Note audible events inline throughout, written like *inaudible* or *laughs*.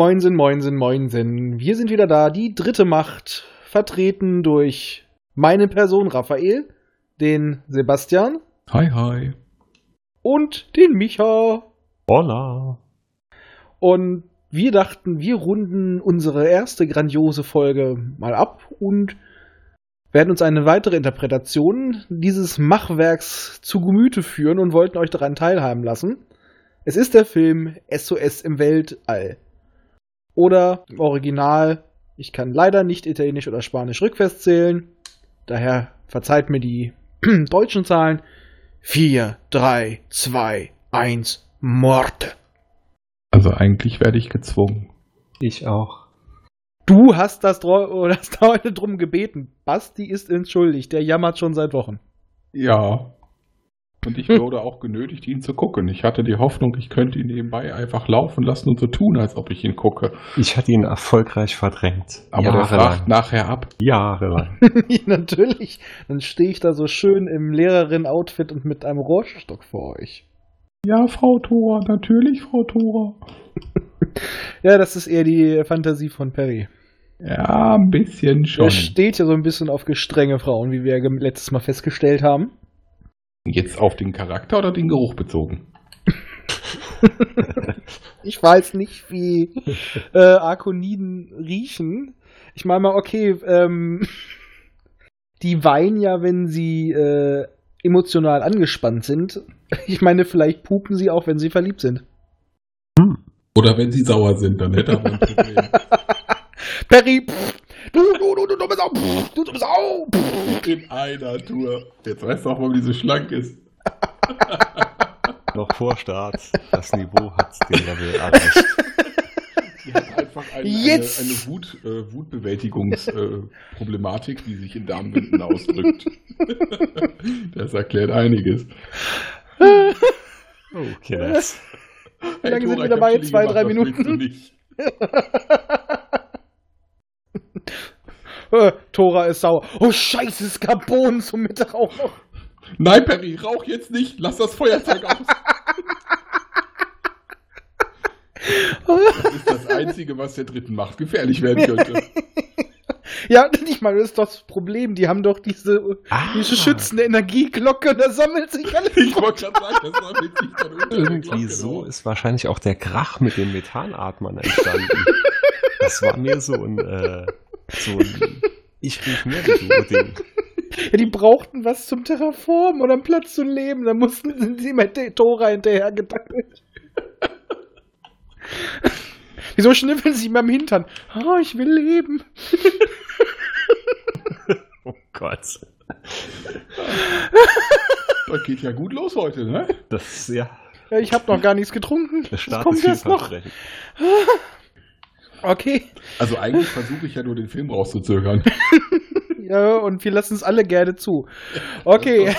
moinsen, moinsen, moinsen. Wir sind wieder da, die dritte Macht, vertreten durch meine Person Raphael, den Sebastian Hi, hi. und den Micha. Hola. Und wir dachten, wir runden unsere erste grandiose Folge mal ab und werden uns eine weitere Interpretation dieses Machwerks zu Gemüte führen und wollten euch daran teilhaben lassen. Es ist der Film SOS im Weltall. Oder im Original, ich kann leider nicht Italienisch oder Spanisch rückwärts zählen, daher verzeiht mir die *clears throat* deutschen Zahlen. 4, 3, 2, 1, Morte. Also eigentlich werde ich gezwungen. Ich auch. Du hast das dro- *laughs* oder hast da heute drum gebeten. Basti ist entschuldigt, der jammert schon seit Wochen. Ja. Und ich wurde auch genötigt, ihn zu gucken. Ich hatte die Hoffnung, ich könnte ihn nebenbei einfach laufen lassen und so tun, als ob ich ihn gucke. Ich hatte ihn erfolgreich verdrängt. Aber der fragt nachher ab. Jahrelang. *laughs* Ja, Natürlich. Dann stehe ich da so schön im Lehrerin-Outfit und mit einem Rohrstock vor euch. Ja, Frau Thora, natürlich, Frau Thora. *laughs* Ja, das ist eher die Fantasie von Perry. Ja, ein bisschen schon. Er steht ja so ein bisschen auf gestrenge Frauen, wie wir letztes Mal festgestellt haben. Jetzt auf den Charakter oder den Geruch bezogen? *laughs* Ich weiß nicht, wie äh, Arkoniden riechen. Ich meine mal, okay, ähm, *laughs* die weinen ja, wenn sie äh, emotional angespannt sind. Ich meine, vielleicht pupen sie auch, wenn sie verliebt sind. Oder wenn sie sauer sind, dann hätte er ein *laughs* Problem. Perry, pff, du, du, du, du dumme Sau, pff, du dumme Sau. Pff. In einer Tour. Jetzt weißt du auch, warum die so schlank ist. Noch vor Start. Das Niveau hat den Level erreicht. Die hat einfach eine, Jetzt! eine, eine Wut, äh, Wutbewältigungsproblematik, die sich in Darmwinden ausdrückt. *laughs* das erklärt einiges. Okay, das. Wie lange sind wir dabei? Zwei, drei Minuten? *laughs* nicht? Äh, Tora ist sauer. Oh Scheiße, es gab Bohnen zum Mittag auch noch. Nein, Perry, rauch jetzt nicht. Lass das Feuerzeug aus. Das ist das Einzige, was der Dritten Macht gefährlich werden könnte. *laughs* Ja, ich meine, das ist doch das Problem. Die haben doch diese, Ah. diese schützende Energieglocke und da sammelt sich alles. Ich wollte gerade sagen, das war witzig dann Irgendwie so drauf. ist wahrscheinlich auch der Krach mit den Methanatmern entstanden. *laughs* Das war mir so ein, äh, so ein Ich riech mehr wie Ding. Ja, die brauchten was zum Terraformen oder einen Platz zum Leben. Da mussten sind sie mit der Tora hinterher gedackelt. *laughs* Wieso schnüffeln sie beim Hintern? Oh, ich will leben. *laughs* Oh Gott. Das geht ja gut los heute, ne? Das, ja, Ja, ich habe noch gar nichts getrunken. der Das Start kommt ist jetzt noch. *laughs* Okay. Also eigentlich versuche ich ja nur den Film rauszuzögern. *laughs* Ja, und wir lassen es alle gerne zu. Okay.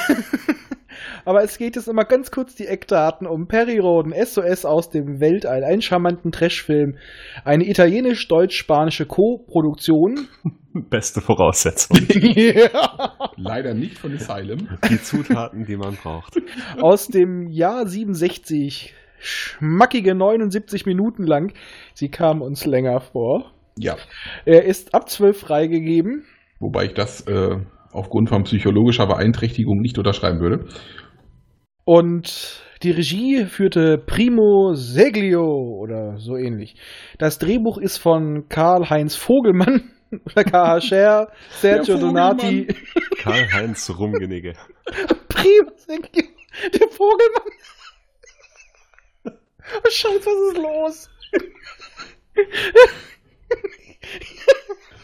*laughs* Aber es geht jetzt immer ganz kurz die Eckdaten um Perry Roden, SOS aus dem Weltall, einen charmanten Trashfilm, eine italienisch-deutsch-spanische Co-Produktion. *laughs* Beste Voraussetzung. ja. Leider nicht von Asylum. Die Zutaten, die man braucht. Aus dem Jahr 67. Schmackige 79 Minuten lang. Sie kam uns länger vor. Ja. Er ist ab 12 freigegeben. Wobei ich das äh, aufgrund von psychologischer Beeinträchtigung nicht unterschreiben würde. Und die Regie führte Primo Seglio oder so ähnlich. Das Drehbuch ist von Karl-Heinz Vogelmann *laughs* oder K.H. Scher, Sergio Donati. *laughs* Karl-Heinz Rumgenigge. Primo Seglio, der Vogelmann. Oh Scheiße, was ist los?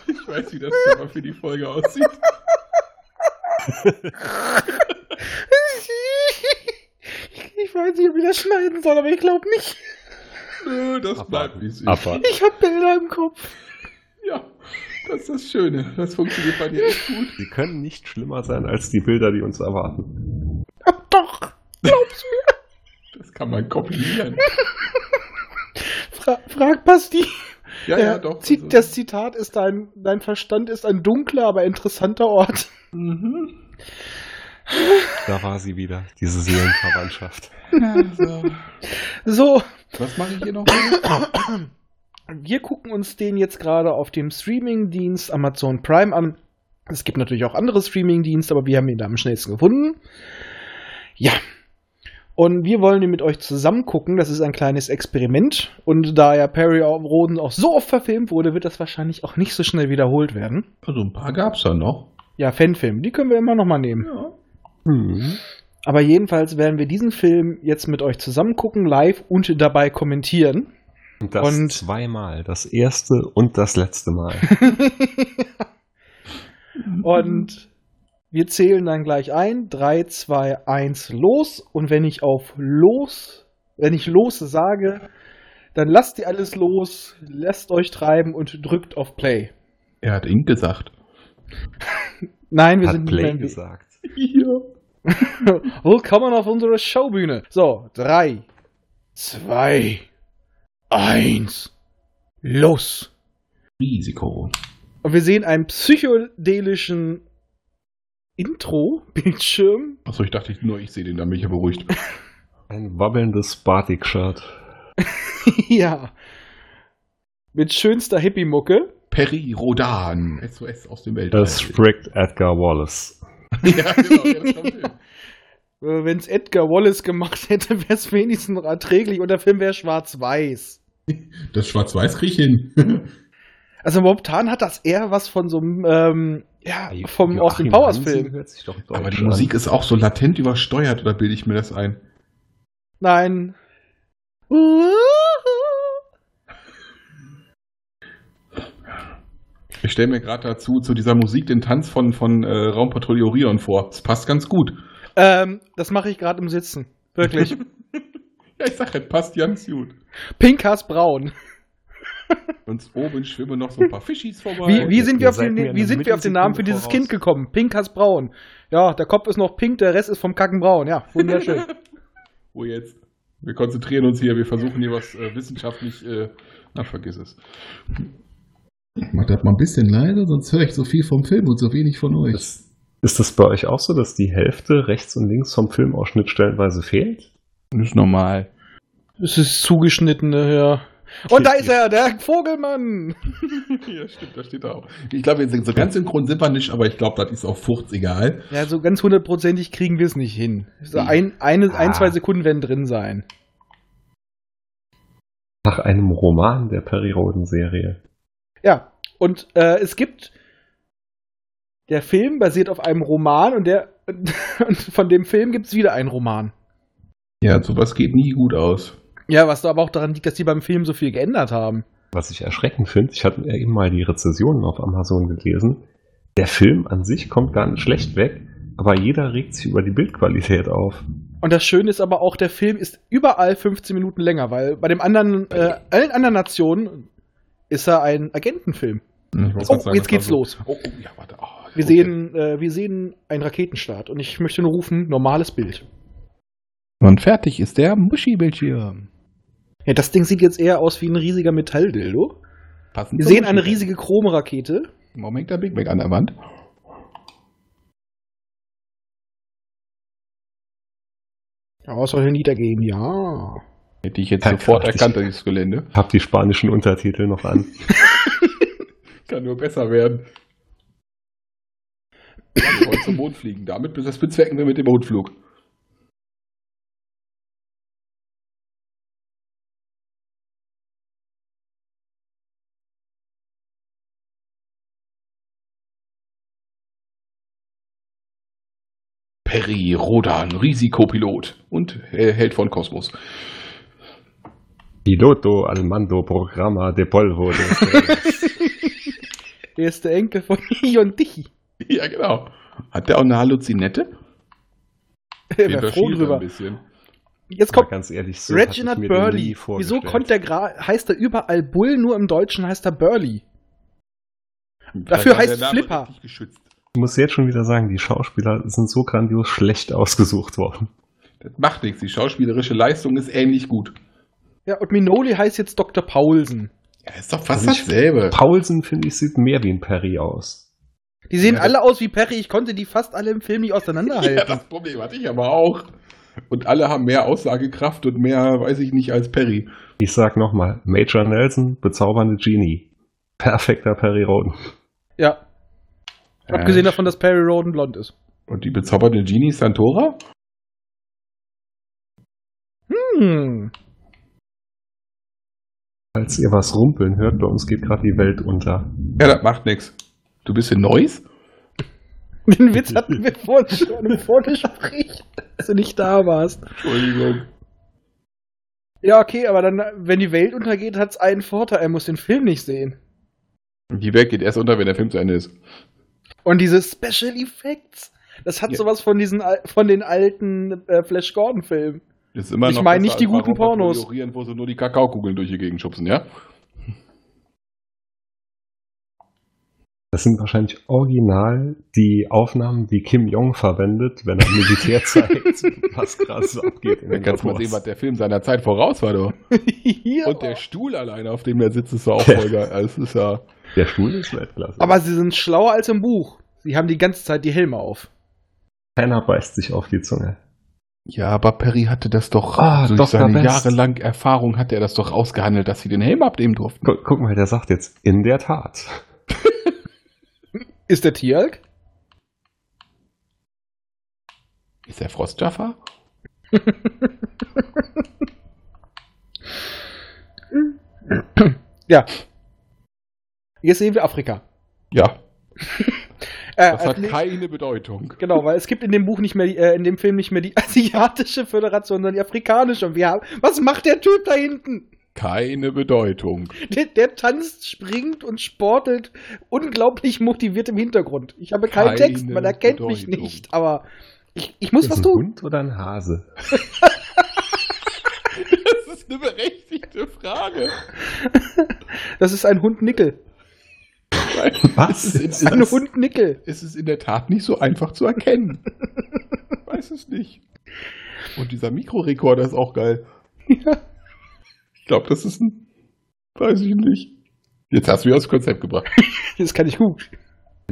Ich weiß, wie das Cover für die Folge aussieht. Ich weiß nicht, ob ich das schneiden soll, aber ich glaube nicht. Äh, Das Abwarten. bleibt wie es ist. Abwarten. Ich habe Bilder im Kopf. Ja, das ist das Schöne. Das funktioniert bei dir echt gut. Sie können nicht schlimmer sein als die Bilder, die uns erwarten. Doch, glaub's mir. Das kann man kombinieren. *laughs* Fra frag Basti. Ja, ja, doch. Also- Das Zitat ist dein, dein Verstand ist ein dunkler, aber interessanter Ort. Mhm. Da war sie wieder, diese Seelenverwandtschaft. Also, So, was mache ich hier noch? wir gucken uns den jetzt gerade auf dem Streaming-Dienst Amazon Prime an. Es gibt natürlich auch andere Streaming-Dienste, aber wir haben ihn da am schnellsten gefunden. Ja. Und wir wollen ihn mit euch zusammen gucken. Das ist ein kleines Experiment. Und da ja Perry Roden auch so oft verfilmt wurde, wird das wahrscheinlich auch nicht so schnell wiederholt werden. Also ein paar gab's da noch. Ja, Fanfilm, die können wir immer noch mal nehmen. Ja. Hm. Aber jedenfalls werden wir diesen Film jetzt mit euch zusammen gucken, live und dabei kommentieren. Und das Und- zweimal. Das erste und das letzte Mal. *laughs* Und wir zählen dann gleich ein. 3, 2, 1, los. Und wenn ich auf los, wenn ich los sage, dann lasst ihr alles los, lasst euch treiben und drückt auf Play. Er hat Ink gesagt. *laughs* Nein, wir Hat sind nicht Play mehr im gesagt. *laughs* Ja. *laughs* Willkommen auf unserer Showbühne. So, 3, 2, 1, los. Risiko. Und wir sehen einen psychedelischen Intro-Bildschirm. Achso, ich dachte ich, nur ich sehe den, dann bin ich ja beruhigt. *laughs* Ein wabbelndes Batik-Shirt. *laughs* ja. Mit schönster Hippie-Mucke. Peri Rodan. SOS aus dem Weltall. Das spricht Edgar Wallace. *laughs* ja, genau. Ja, das kommt hin. Wenn es Edgar Wallace gemacht hätte, wäre es wenigstens noch erträglich und der Film wäre schwarz-weiß. Das Schwarz-Weiß krieg ich hin. Also momentan hat das eher was von so einem, ähm, ja, vom, aus dem Joachim Powers-Film. Hansen hört sich doch deutsch Aber die an. Musik ist auch so latent übersteuert, oder bilde ich mir das ein? Nein. Ich stelle mir gerade dazu, zu dieser Musik, den Tanz von, von äh, Raumpatrouille Orion vor. Das passt ganz gut. Ähm, das mache ich gerade im Sitzen. Wirklich. *laughs* Ja, ich sag, es passt ganz gut. Pinkas Braun. Und oben schwimmen noch so ein paar Fischis vorbei. Wie, wie sind, wir auf, den, wie sind wir auf den Namen für dieses voraus. Kind gekommen? Pinkas Braun. Ja, der Kopf ist noch pink, der Rest ist vom Kacken braun. Ja, wunderschön. Wo *laughs* jetzt? Wir konzentrieren uns hier, wir versuchen hier was äh, wissenschaftlich. Äh, na, vergiss es. Mach das mal ein bisschen leiser, sonst höre ich so viel vom Film und so wenig von euch. Ist, ist das bei euch auch so, dass die Hälfte rechts und links vom Filmausschnitt stellenweise fehlt? Das ist normal. Es ist zugeschnittene, ja. Und da ist er, der Vogelmann. *laughs* ja, stimmt, da steht er auch. Ich glaube, wir sind so ganz synchron sind wir nicht, aber ich glaube, das ist auch furchtsegal. Ja, so ganz hundertprozentig kriegen wir es nicht hin. So ein, eine, ein, Ah. zwei Sekunden werden drin sein. Nach einem Roman der Perry Roden-Serie. Ja, und äh, es gibt. Der Film basiert auf einem Roman und der *laughs* und von dem Film gibt es wieder einen Roman. Ja, sowas geht nie gut aus. Ja, was aber auch daran liegt, dass die beim Film so viel geändert haben. Was ich erschreckend finde, ich hatte ja eben mal die Rezensionen auf Amazon gelesen. Der Film an sich kommt gar nicht schlecht weg, aber jeder regt sich über die Bildqualität auf. Und das Schöne ist aber auch, der Film ist überall 15 Minuten länger, weil bei dem anderen, äh, allen anderen Nationen ist er ein Agentenfilm. Wollte Oh, sagen, jetzt geht's los. Oh, oh, ja, warte. Oh, Wir okay. sehen, äh, wir sehen einen Raketenstart und ich möchte nur rufen, normales Bild. Und fertig ist der Muschi-Bildschirm. Ja, das Ding sieht jetzt eher aus wie ein riesiger Metalldildo. Passend Wir sehen eine riesige Chromrakete. Moment, der Big Mac an der Wand. Ja, was soll denn niedergehen? Ja. Hätte ich jetzt Ja, sofort erkannt, dieses Gelände. Hab die spanischen Untertitel noch an. *laughs* Kann nur besser werden. Wir wollen zum Mond fliegen. Damit das bezwecken wir mit dem Mondflug. Perry Rodan, Risikopilot und Held von Kosmos. Piloto al mando programa de polvo. De *laughs* Der ist der Enkel von *laughs* Ion Dichi. Ja, genau. Hat der auch eine Halluzinette? *laughs* Den wäre froh er drüber. ein bisschen. Jetzt kommt ganz ehrlich, so Reginald Burley. Wieso konnte der gra heißt er überall Bull, nur im Deutschen heißt er Burley? Da Dafür heißt Flipper. Muss jetzt schon wieder sagen, die Schauspieler sind so grandios schlecht ausgesucht worden. Das macht nichts. Die schauspielerische Leistung ist ähnlich gut. Ja, und Minoli heißt jetzt Dr. Paulsen. Ja, ist doch fast Also dasselbe. Paulsen, finde ich, sieht mehr wie ein Perry aus. Die sehen Ja, alle aus wie Perry. Ich konnte die fast alle im Film nicht *laughs* Ja, auseinanderhalten. das Problem hatte ich aber auch. Und alle haben mehr Aussagekraft und mehr, weiß ich nicht, als Perry. Ich sag nochmal, Major Nelson, bezaubernde Genie. Perfekter Perry Roden. Ja. Abgesehen davon, dass Perry Roden blond ist. Und die bezaubernde Genie Santora? Hm. Falls ihr was rumpeln hört, bei uns geht gerade die Welt unter. Ja, das macht nix. Du bist in Neuss? Den Witz hatten wir vorhin schon im Vorgespräch, als du nicht da warst. Entschuldigung. Ja, okay, aber dann, wenn die Welt untergeht, hat's einen Vorteil. Er muss den Film nicht sehen. Die Welt geht erst unter, wenn der Film zu Ende ist. Und diese Special Effects, das hat Ja. sowas von diesen von den alten äh, Flash Gordon Filmen. Ist immer Ich meine nicht die guten Pornos. Wo sie nur die Kakaokugeln durch die Gegend schubsen, ja? Das sind wahrscheinlich original die Aufnahmen, die Kim Jong verwendet, wenn er Militär *laughs* zeigt, was gerade so abgeht. in Da den kannst du mal sehen, was der Film seiner Zeit voraus war, du. *laughs* Hier. Und der Stuhl alleine, auf dem er sitzt, ist doch auch voll geil. Also, es ist ja. Der Stuhl ist Weltklasse. aber sie sind schlauer als im Buch. Sie haben die ganze Zeit die Helme auf. keiner beißt sich auf die Zunge. Ja, aber Perry hatte das doch, Ah, durch Dr. seine Best. jahrelang Erfahrung hat er das doch ausgehandelt, dass sie den Helm abnehmen durften. Guck, guck mal, der sagt jetzt, in der Tat. *laughs* Ist der Tieralk? Ist der Frostjaffa? ja. Jetzt sehen wir Afrika. Ja. *laughs* Äh, Das hat nächstes- keine Bedeutung. Genau, weil es gibt in dem Buch nicht mehr, die, äh, in dem Film nicht mehr die *laughs* asiatische Föderation, sondern die afrikanische. Und wir haben, was macht der Typ da hinten? Keine Bedeutung. Der, der tanzt, springt und sportelt unglaublich motiviert im Hintergrund. Ich habe keinen Keine Text, man erkennt mich Bedeutung. nicht, aber ich, ich muss Ist was ein tun. Hund oder ein Hase? *laughs* Das ist eine berechtigte Frage. Das ist ein Hund Nickel. Was? Es ist, Ein es, Hund Nickel. es ist in der Tat nicht so einfach zu erkennen. Weiß es nicht. Und dieser Mikrorekorder ist auch geil. Ja. Ich glaube, das ist ein. Weiß ich nicht. Jetzt hast du wieder das Konzept gebracht. *laughs* Das kann ich gut.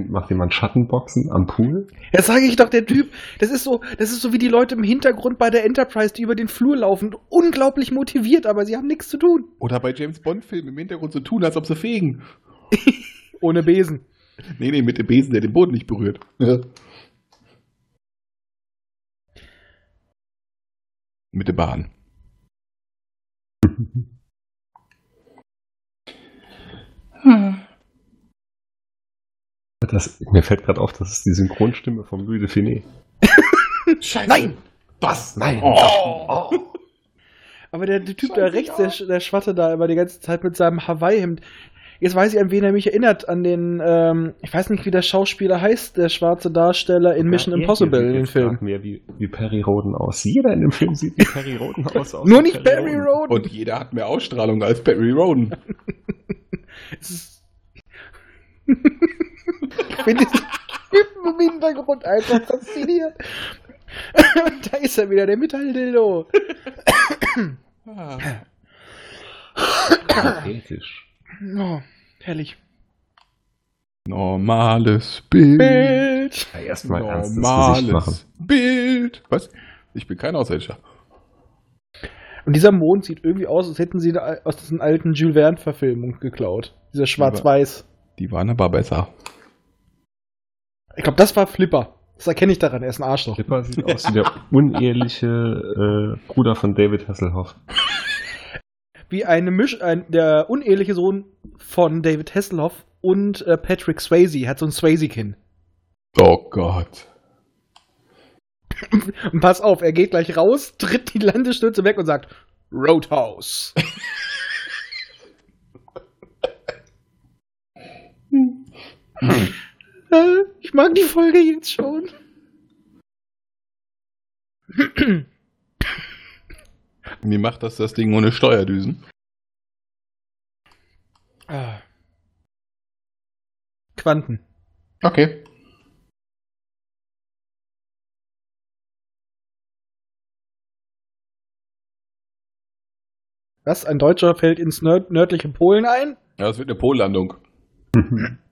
Macht jemand Schattenboxen am Pool? Das sage ich doch, der Typ, das ist so, das ist so wie die Leute im Hintergrund bei der Enterprise, die über den Flur laufen, unglaublich motiviert, aber sie haben nichts zu tun. Oder bei James Bond-Filmen im Hintergrund so tun, als ob sie fegen. *laughs* Ohne Besen. Nee, nee, mit dem Besen, der den Boden nicht berührt. mit der Bahn. Das, mir fällt gerade auf, das ist die Synchronstimme von Louis de Finet. Scheiße. Nein! Was? Nein. Oh. Aber der, der Typ Scheiße, da rechts, der, der Schwatte da immer die ganze Zeit mit seinem Hawaii-Hemd. Jetzt weiß ich, an wen er mich erinnert. An den, ähm, ich weiß nicht, wie der Schauspieler heißt, der schwarze Darsteller in Mission Ja, er Impossible in jetzt Film. mehr wie, wie Perry Roden aus. Jeder in dem Film sieht wie Perry Roden *laughs* aus. außer Nur nicht Barry Roden. Und jeder hat mehr Ausstrahlung als Barry Roden. *laughs* *laughs* Es ist- ich finde diesen Typen im Hintergrund einfach faszinierend. Und da ist er wieder, der Metalldildo. Ah. Ethisch. Oh, herrlich. Normales Bild. Bild. Ja, Erstmal ernstes Gesicht machen. Normales Bild. Was? Ich bin kein Außerirdischer. Und dieser Mond sieht irgendwie aus, als hätten sie aus diesen alten Jules Verne-Verfilmungen geklaut. Dieser Schwarz-Weiß. Die waren aber besser. Ich glaube, das war Flipper. Das erkenne ich daran, er ist ein Arschloch. Flipper sieht aus wie der uneheliche äh, Bruder von David Hasselhoff. Wie eine Misch, ein, der uneheliche Sohn von David Hasselhoff und äh, Patrick Swayze. Hat so ein Swayze-Kinn. Oh Gott. Und pass auf, er geht gleich raus, tritt die Landestürze weg und sagt Roadhouse. Äh, *laughs* ich mag die Folge jetzt schon. Wie macht das das Ding ohne Steuerdüsen? Ah. Quanten. Okay. Was? Ein Deutscher fällt ins nörd nördliche Polen ein? Ja, das wird eine Pollandung. *laughs*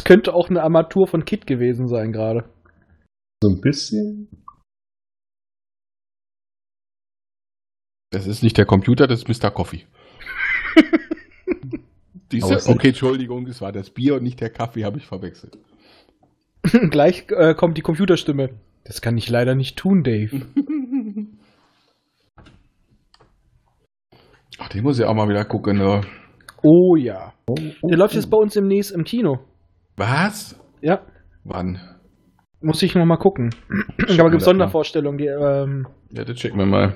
Es könnte auch eine Armatur von Kit gewesen sein gerade. So ein bisschen. Das ist nicht der Computer, das ist Mr. Coffee. *laughs* Diese, okay, Entschuldigung, es war das Bier und nicht der Kaffee, habe ich verwechselt. *laughs* Gleich äh, kommt die Computerstimme. Das kann ich leider nicht tun, Dave. Ach, den muss ich auch mal wieder gucken. Ne? Oh ja. Der läuft jetzt bei uns demnächst im Kino. Was? Ja, Wann? muss ich noch mal gucken. Schon Aber gibt Sondervorstellungen, die ähm, Ja, das checken wir mal.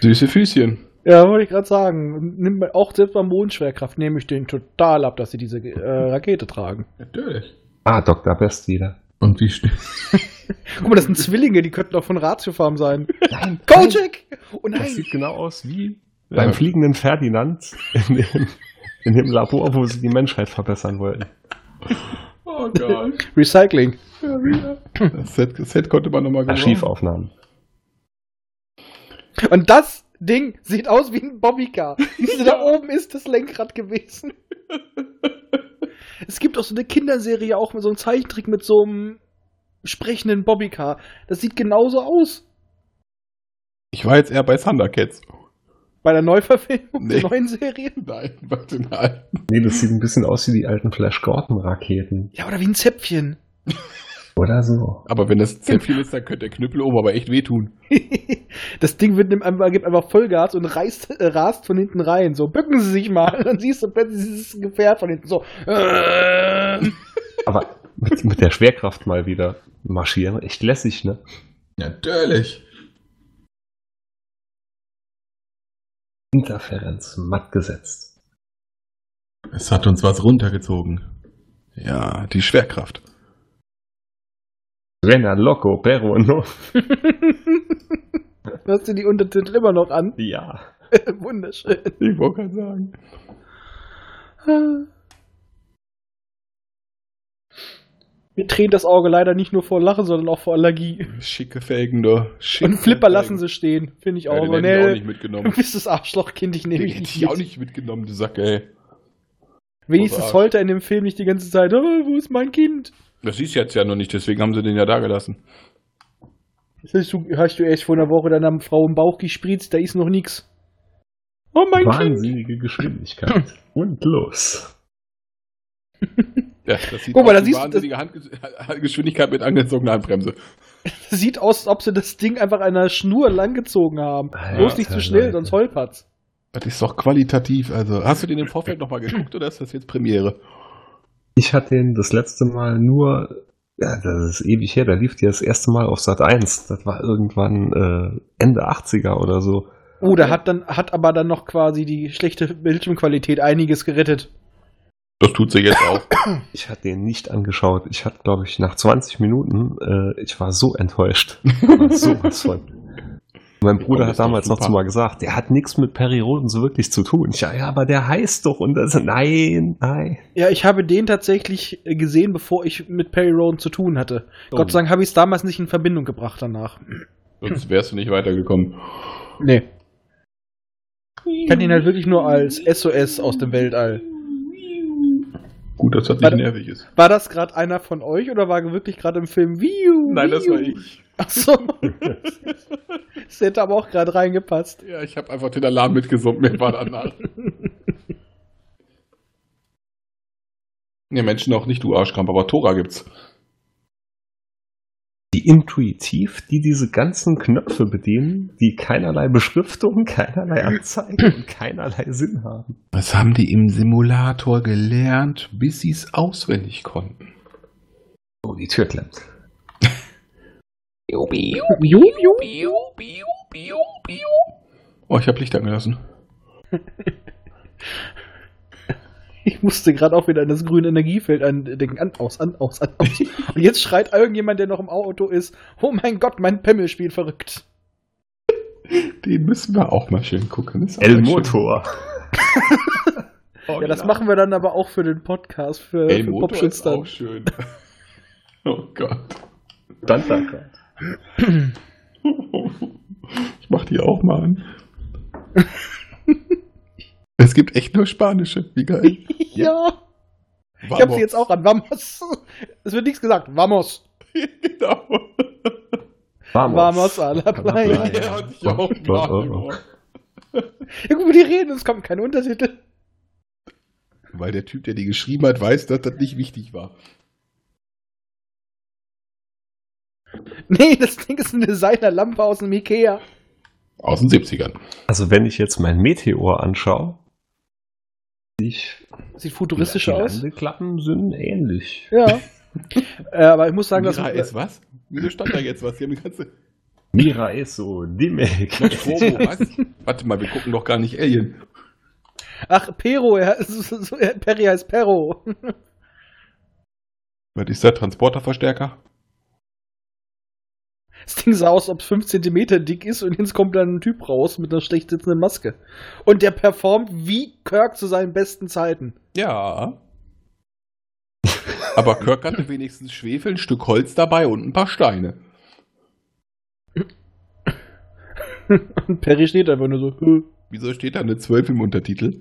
Süße Füßchen. Ja, wollte ich gerade sagen. Nimmt man auch selbst bei Mondschwerkraft nehme ich den total ab, dass sie diese äh, Rakete tragen. Natürlich. Ah, Dr. Best wieder. Und wie steht. *laughs* Guck mal, das sind Zwillinge, die könnten auch von Ratiofarm sein. Nein, Kojak! Oh Das nein! sieht genau aus wie Ja. beim fliegenden Ferdinand in dem, in dem Labor, wo sie die Menschheit verbessern wollten. Oh Gott. *laughs* Recycling. Das Set, das Set konnte man nochmal Archivaufnahmen. Und das Ding sieht aus wie ein Bobbycar. *laughs* Siehst du, da oben ist das Lenkrad gewesen. Es gibt auch so eine Kinderserie, auch mit so einem Zeichentrick mit so einem sprechenden Bobbycar. Das sieht genauso aus. Ich war jetzt eher bei Thundercats. Bei der Neuverfilmung Nee. der neuen Serie. Nein, bei den alten. Nee, das sieht ein bisschen aus wie die alten Flash Gordon-Raketen. Ja, oder wie ein Zäpfchen. *laughs* Oder so. Aber wenn das Zäpfchen ist, dann könnte der Knüppel oben aber echt wehtun. *laughs* das Ding wird nimmt einfach, gibt einfach Vollgas und reißt, äh, rast von hinten rein. So, bücken Sie sich mal. Und *laughs* dann siehst du plötzlich dieses Gefährt von hinten so. Aber mit, mit der Schwerkraft mal wieder marschieren. Echt lässig, ne? Natürlich. Interferenz matt gesetzt. Es hat uns was runtergezogen. Ja, die Schwerkraft. Rena Loco, Pero no. *laughs* Hast du die Untertitel immer noch an? Ja. *laughs* Wunderschön. Ich wollte gerade sagen. Mir tränt das Auge leider nicht nur vor Lachen, sondern auch vor Allergie. Schicke Felgen, du. Schicke Und Flipper lassen sie stehen, finde ich Ja, auch. den Aber hätte ich auch nicht du mitgenommen. bist das Arschlochkind, ich nehme Den dich hätte ich auch nicht mitgenommen, *laughs* du Sack, ey. Wenigstens er in dem Film nicht die ganze Zeit, oh, wo ist mein Kind? Das du jetzt ja noch nicht, deswegen haben sie den ja da gelassen. Das hast du, hast du erst vor einer Woche deiner Frau im Bauch gespritzt, da ist noch nix. Oh mein Kind. Wahnsinnige Geschwindigkeit. *laughs* Und los. Ja, das sieht Guck mal, aus da siehst du wahnsinnige Handges *laughs* Handgeschwindigkeit mit angezogener Handbremse. Das *laughs* sieht aus, als ob sie das Ding einfach an einer Schnur langgezogen haben. Alter Bloß nicht zu schnell, Leute. sonst holpert's. Das ist doch qualitativ. Also, hast du den im Vorfeld nochmal geguckt oder ist das jetzt Premiere? Ich hatte ihn das letzte Mal nur, ja, das ist ewig her, da lief die das erste Mal auf Sat 1. Das war irgendwann äh, Ende 80er oder so. Oh, da hat dann, hat aber dann noch quasi die schlechte Bildschirmqualität einiges gerettet. Das tut sie jetzt auch. *coughs* Ich hatte den nicht angeschaut. Ich hatte, glaube ich, nach 20 Minuten, äh, ich war so enttäuscht. War sowas von. Mein Bruder hat damals noch zu mal gesagt, der hat nichts mit Perry Roden so wirklich zu tun. Ja, ja, aber der heißt doch und das, nein, nein. Ja, ich habe den tatsächlich äh, gesehen, bevor ich mit Perry Rowan zu tun hatte. Oh. Gott sei Dank habe ich es damals nicht in Verbindung gebracht danach. Sonst wärst du nicht weitergekommen. Nee. Ich kann ihn halt wirklich nur als SOS aus dem Weltall. Gut, dass das nicht Warte. nervig ist. War das gerade einer von euch oder war wirklich gerade im Film Wiu? Nein, das war ich. Achso. *laughs* das hätte aber auch gerade reingepasst. Ja, ich habe einfach den Alarm mitgesummt, mir war danach. Ne, Menschen auch nicht, du Arschkramp, aber Tora gibt's. Die intuitiv, die diese ganzen Knöpfe bedienen, die keinerlei Beschriftung, *laughs* keinerlei Anzeige und keinerlei Sinn haben. Was haben die im Simulator gelernt, bis sie es auswendig konnten? Oh, die Tür klemmt. Oh, ich habe Licht angelassen. *laughs* Ich musste gerade auch wieder an das grüne Energiefeld denken. An, aus, an, aus, an, aus. *laughs* Und jetzt schreit irgendjemand, der noch im Auto ist: Oh mein Gott, mein Pimmel spielt verrückt. Den müssen wir auch mal schön gucken. El Motor. *laughs* ja, das machen wir dann aber auch für den Podcast, für, El für Motor ist auch schön. *laughs* Oh Gott. Dann danke. Ich mach die auch mal an. Es gibt echt nur spanische. Wie geil. *laughs* ja, ich hab sie jetzt auch an. Vamos. Es wird nichts gesagt. Vamos. *laughs* genau. Vamos a la playa. Ja, hatte ich auch. Ja, guck mal, die reden, es kommt keine Untertitel. Weil der Typ, der die geschrieben hat, weiß, dass das nicht wichtig war. Nee, das Ding ist eine Designerlampe aus dem Ikea. Aus den 70ern. Also wenn ich jetzt mein Meteor anschaue, ich Sieht futuristisch aus. Die Landeklappen sind ähnlich. Ja. *laughs* äh, aber ich muss sagen, dass. Mira ist was? Wieso stand da jetzt was? Die haben die ganze. Mira ist so Dimek. Warte mal, wir gucken doch gar nicht Alien. Ach, Pero, er, *laughs* so- so- er- Perry heißt Pero. Was ist der Transporterverstärker? Das Ding sah aus, ob es 5 cm dick ist und jetzt kommt dann ein Typ raus mit einer schlecht sitzenden Maske. Und der performt wie Kirk zu seinen besten Zeiten. Ja. Aber Kirk hatte *laughs* wenigstens Schwefel, ein Stück Holz dabei und ein paar Steine. *laughs* Und Perry steht einfach nur so. "Hö." Wieso steht da eine 12 im Untertitel?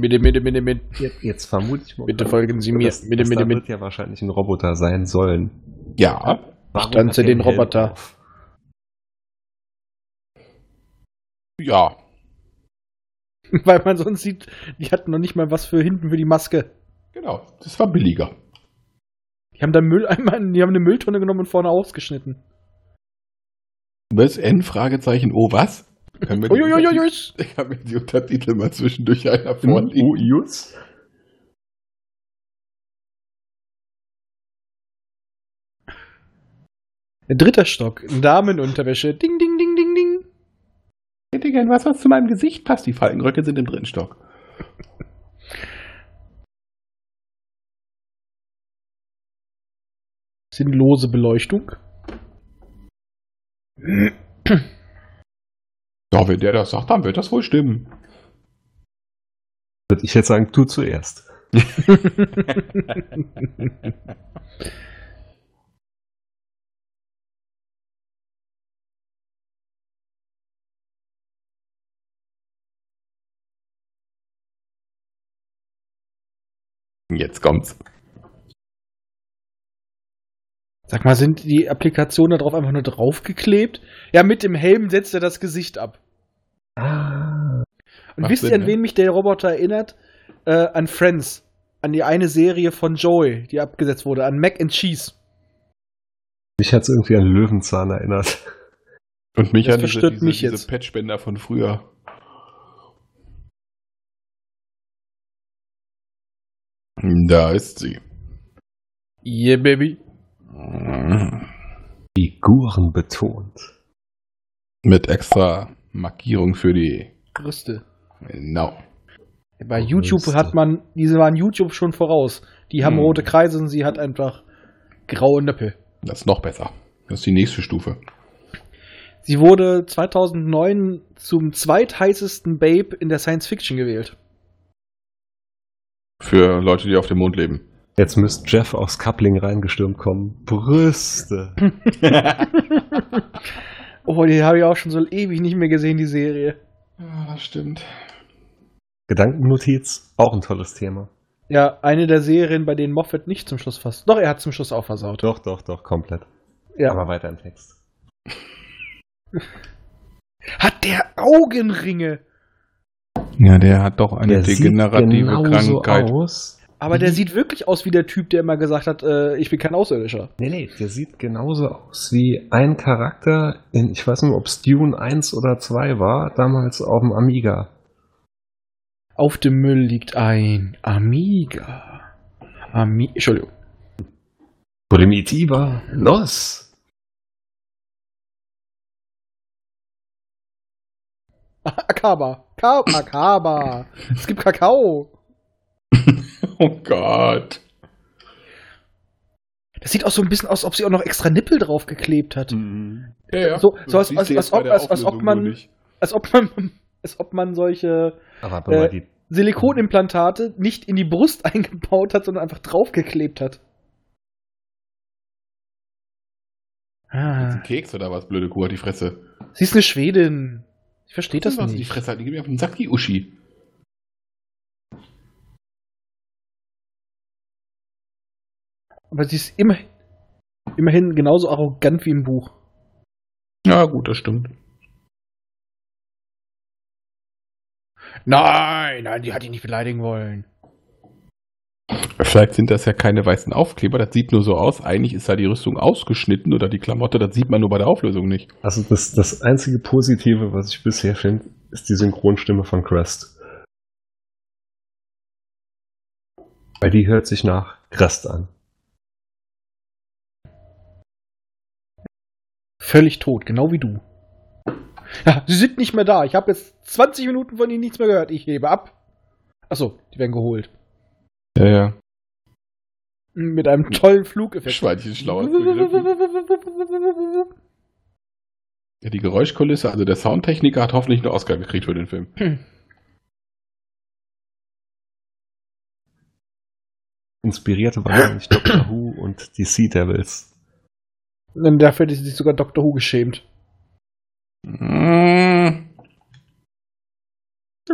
Bitte, bitte, bitte, bitte. Jetzt, jetzt vermute ich mal. Bitte folgen Sie mir. Das, Bitte, das bitte, da bitte. wird ja wahrscheinlich ein Roboter sein sollen. Ja. Warum sie der den Roboter? auf? Ja. *laughs* Weil man sonst sieht, die hatten noch nicht mal was für hinten für die Maske. Genau. Das war billiger. Die haben da Mülleimer, *laughs* die haben eine Mülltonne genommen und vorne ausgeschnitten. Was? N? Fragezeichen. Oh, was? Können wir Ich kann mir die Untertitel mal zwischendurch einer oh, Jus? Dritter Stock, Damenunterwäsche. Ding, ding, ding, ding, ding. hätte gern was, was zu meinem Gesicht passt. Die Faltenröcke sind im dritten Stock. Sinnlose Beleuchtung. *clears throat* Ja, wenn der das sagt, dann wird das wohl stimmen. Würde ich jetzt sagen, du zuerst. *laughs* Jetzt kommt's. Sag mal, sind die Applikationen darauf einfach nur draufgeklebt? Ja, mit dem Helm setzt er das Gesicht ab. Ah. Und Macht wisst ihr, Sinn, an ne? wen mich der Roboter erinnert? Äh, an Friends. An die eine Serie von Joey, die abgesetzt wurde. An Mac and Cheese. Mich hat es irgendwie an Löwenzahn erinnert. Und mich Das an diese, diese, mich diese. Patchbänder von früher. Da ist sie. Yeah, baby. Figuren betont. Mit extra Markierung für die. Brüste. Genau. Bei YouTube Brüste. hat man, diese waren YouTube schon voraus. Die haben Hm. rote Kreise und sie hat einfach graue Nöppel. Das ist noch besser. Das ist die nächste Stufe. Sie wurde 2009 zum zweitheißesten Babe in der Science Fiction gewählt. Für Leute, die auf dem Mond leben. Jetzt müsste Jeff aus Coupling reingestürmt kommen. Brüste. *laughs* Oh, die habe ich auch schon so ewig nicht mehr gesehen, die Serie. Ja, das stimmt. Gedankennotiz, auch ein tolles Thema. Ja, eine der Serien, bei denen Moffat nicht zum Schluss fasst. Doch, er hat zum Schluss auch versaut. Doch, doch, doch, komplett. Ja. Aber weiter im Text. *laughs* Hat der Augenringe? Ja, der hat doch eine Der sieht degenerative genauso Krankheit. aus. Aber der wie- sieht wirklich aus wie der Typ, der immer gesagt hat, äh, ich bin kein Außerirdischer. Nee, nee, der sieht genauso aus wie ein Charakter in, ich weiß nicht, ob es Dune 1 oder 2 war, damals auf dem Amiga. Auf dem Müll liegt ein Amiga. Ami Entschuldigung. Primitiva, los! Akaba. Ka Akaba. Es gibt Kakao. *laughs* *laughs* Oh Gott. Das sieht auch so ein bisschen aus, als ob sie auch noch extra Nippel draufgeklebt hat. Mhm. Ja, ja. So- so als- Das als- als ob- als- ob man- nur nicht. Als ob man, *laughs* als ob man solche Äh, die, Silikonimplantate nicht in die Brust *laughs* eingebaut hat, sondern einfach draufgeklebt hat. Ist ein Ah. Keks oder was, blöde Kuh, hat die Fresse. Sie ist eine Schwedin. Ich verstehe das was, Die nicht. Fresse hat, die gib mir auf den Sack, die Uschi. Aber sie ist immer, immerhin genauso arrogant wie im Buch. Ja, gut, das stimmt. Nein, nein, die hat ihn nicht beleidigen wollen. Vielleicht sind das ja keine weißen Aufkleber, das sieht nur so aus. Eigentlich ist da die Rüstung ausgeschnitten oder die Klamotte, das sieht man nur bei der Auflösung nicht. also das, das einzige Positive, was ich bisher finde, ist die Synchronstimme von Crest. Weil die hört sich nach Crest an. Völlig tot, genau wie du. Ja, sie sind nicht mehr da. Ich habe jetzt 20 Minuten von ihnen nichts mehr gehört. Ich hebe ab. Achso, die werden geholt. Ja, ja. Mit einem tollen Flugeffekt. Schweinchen schlauer. Ja, die Geräuschkulisse, also der Soundtechniker hat hoffentlich einen Oscar gekriegt für den Film. Inspiriert wahrscheinlich Doctor Who und die Sea Devils. Und dafür hat sich sogar Doctor Who geschämt. Mm.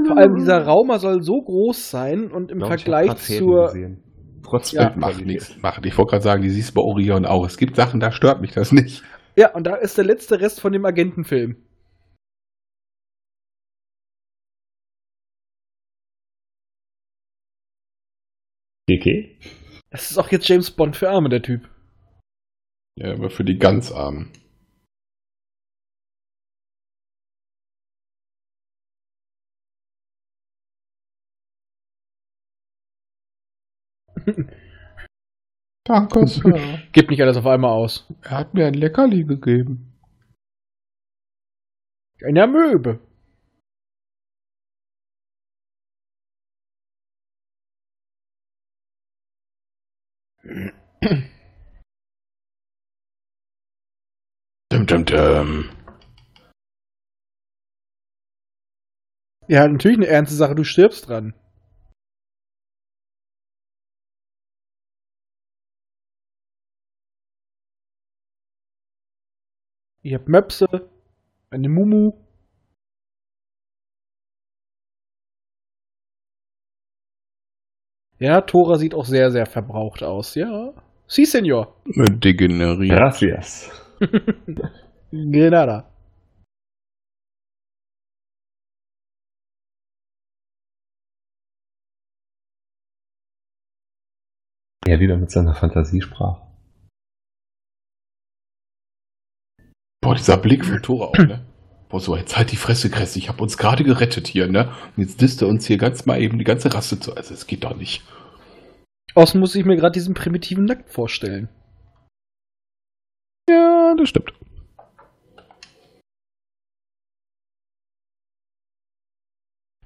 Vor allem dieser Raumer soll so groß sein und im Ich Vergleich zur. gesehen. Trotz Ja, Macht Bildqualität. nichts. Macht. Ich wollte gerade sagen, die siehst du bei Orion auch. Es gibt Sachen, da stört mich das nicht. Ja, und da ist der letzte Rest von dem Agentenfilm. GG? Das ist auch jetzt James Bond für Arme, der Typ. Ja, aber für die ganz Armen. *laughs* Danke, *laughs* Sir. Gib nicht alles auf einmal aus. Er hat mir ein Leckerli gegeben. Eine Amöbe. *laughs* Dum, dum, dum. Ja, natürlich eine ernste Sache. Du stirbst dran. Ihr habt Möpse, eine Mumu. Ja, Tora sieht auch sehr, sehr verbraucht aus. Ja. Si, Senor. Degeneriert. Gracias. *laughs* Grenada. Ja, wieder mit seiner Fantasiesprache. Boah, dieser Blick von Tora auch, ne? Boah, so, jetzt halt die Fresse, Kress. Ich hab uns gerade gerettet hier, ne? Und jetzt disst er uns hier ganz mal eben die ganze Rasse zu. Also, es geht doch nicht. Außen muss ich mir gerade diesen primitiven Nackt vorstellen. Das stimmt.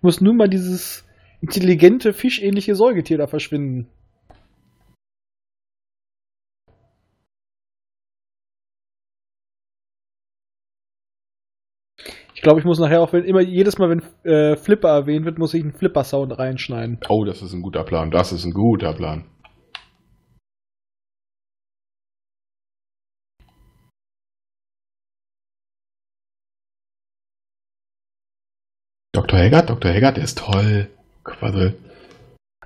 Muss nur mal dieses intelligente, fischähnliche Säugetier da verschwinden. Ich glaube, ich muss nachher auch, wenn immer jedes Mal, wenn äh, Flipper erwähnt wird, muss ich einen Flipper-Sound reinschneiden. Oh, das ist ein guter Plan. Das ist ein guter Plan. Dr. Heggert, Dr. Heggert, der ist toll. Quassel.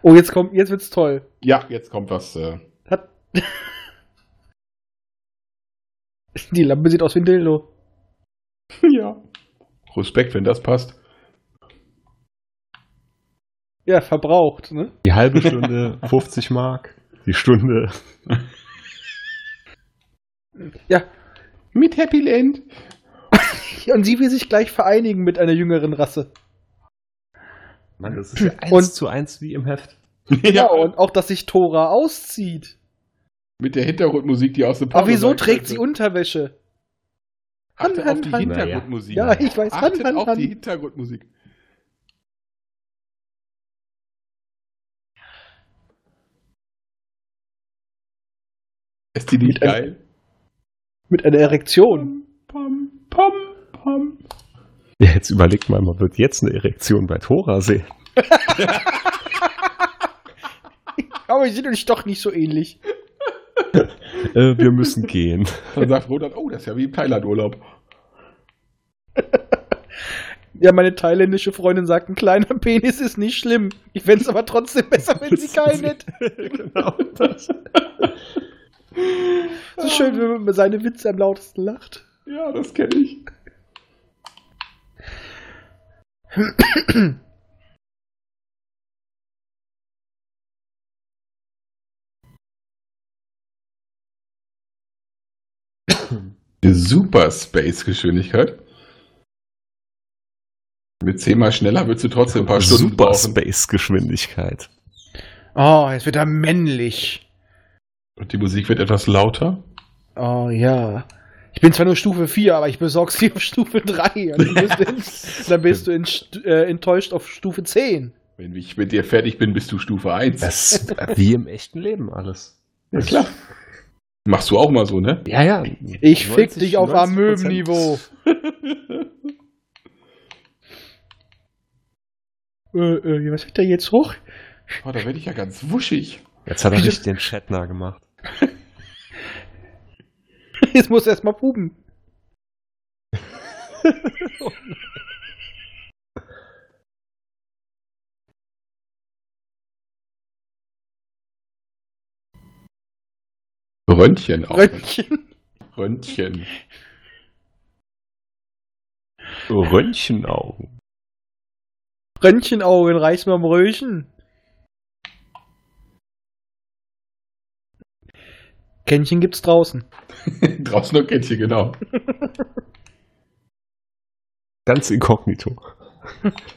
Oh, jetzt kommt, jetzt wird's toll. Ja, jetzt kommt was. Äh, Hat *laughs* Die Lampe sieht aus wie ein Dildo. *laughs* ja. Respekt, wenn das passt. Ja, verbraucht, ne? Die halbe Stunde *laughs* 50 Mark. Die Stunde. Ja. Mit Happy Land. Und sie will sich gleich vereinigen mit einer jüngeren Rasse. Mann, das ist ja eins Und- zu eins wie im Heft. *laughs* Ja, und auch, dass sich Tora auszieht. Mit der Hintergrundmusik, die aus dem Aber wieso Porno- trägt sie Unterwäsche? Achtet Han, auf die Han, Han. Hintergrundmusik. Ja, ich weiß. Achtet Han, auf Han. die Hintergrundmusik. Ist die nicht Mit ein- geil? Mit einer Erektion. Pam, pam, pam. Ja, jetzt überlegt mal, man wird jetzt eine Erektion bei Tora sehen. *laughs* Aber die sind uns doch nicht so ähnlich. *laughs* Äh, wir müssen gehen. *laughs* Dann sagt Roland, oh, das ist ja wie im Thailand-Urlaub. Ja, meine thailändische Freundin sagt, ein kleiner Penis ist nicht schlimm. Ich fände es aber trotzdem besser, wenn sie keinen hätte. genau das. Es ist schön, wenn man seine Witze am lautesten lacht. Ja, das kenne ich. Die Super Space Geschwindigkeit. Mit zehnmal schneller würdest du trotzdem ein paar Stunden Super brauchen. Space Geschwindigkeit. Oh, jetzt wird er männlich. Und die Musik wird etwas lauter. Oh ja. Ich bin zwar nur Stufe 4, aber ich besorg's dir auf Stufe 3. Und dann bist du, in, *laughs* dann bist du in, äh, enttäuscht auf Stufe 10. Wenn ich mit dir fertig bin, bist du Stufe 1. Das ist *laughs* wie im echten Leben alles. ja, klar. Machst du auch mal so, ne? Ja, ja. Ich fick 90, dich auf 90%. Amöbenniveau. *laughs* äh, äh, was hat der jetzt hoch? Oh, da werde ich ja ganz wuschig. Jetzt hat er richtig den Shatner gemacht. Jetzt muss er erstmal puben. Röntgen auch. Röntgen. Röntgen. Röntgenaugen. Röntgenaugen, reiß mal am Röhrchen. Kännchen gibt's draußen. *laughs* Draußen noch Kännchen, genau. Ganz inkognito.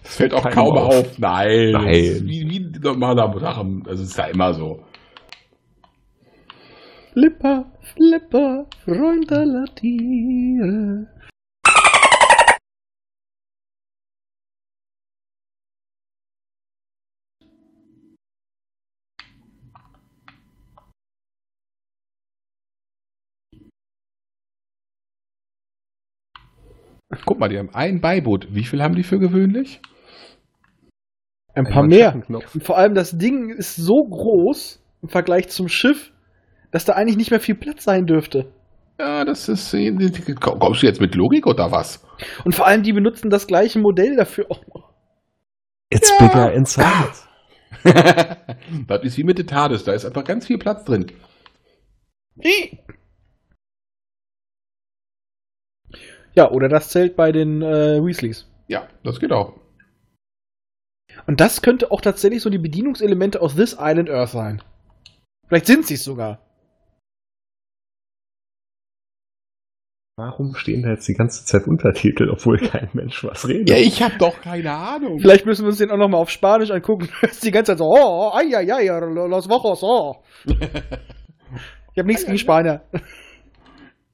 Das fällt auch Keinem kaum auf. auf. Nein. Nein. Das ist wie, wie ein normaler Sachen. Das ist ja immer so. Flipper, Flipper, Freund aller Tiere. Guck mal, die haben ein Beiboot. Wie viel haben die für gewöhnlich? Ein paar Ein mehr. Manschettenknopf. Und vor allem das Ding ist so groß im Vergleich zum Schiff, dass da eigentlich nicht mehr viel Platz sein dürfte. Ja, das ist. Kommst du jetzt mit Logik oder was? Und vor allem die benutzen das gleiche Modell dafür auch noch. It's Ja. bigger inside. *laughs* das ist wie mit der TARDIS. Da ist einfach ganz viel Platz drin. Ja, oder das zählt bei den äh, Weasleys. Ja, das geht auch. Und das könnte auch tatsächlich so die Bedienungselemente aus This Island Earth sein. Vielleicht sind sie es sogar. Warum stehen da jetzt die ganze Zeit Untertitel, obwohl kein Mensch was redet? Ja, ich habe doch keine Ahnung. Vielleicht müssen wir uns den auch nochmal auf Spanisch angucken. *laughs* Das ist die ganze Zeit so, oh, ay, ay, ay, los Wochos, oh. *laughs* Ich habe nichts gegen Spanier. Ich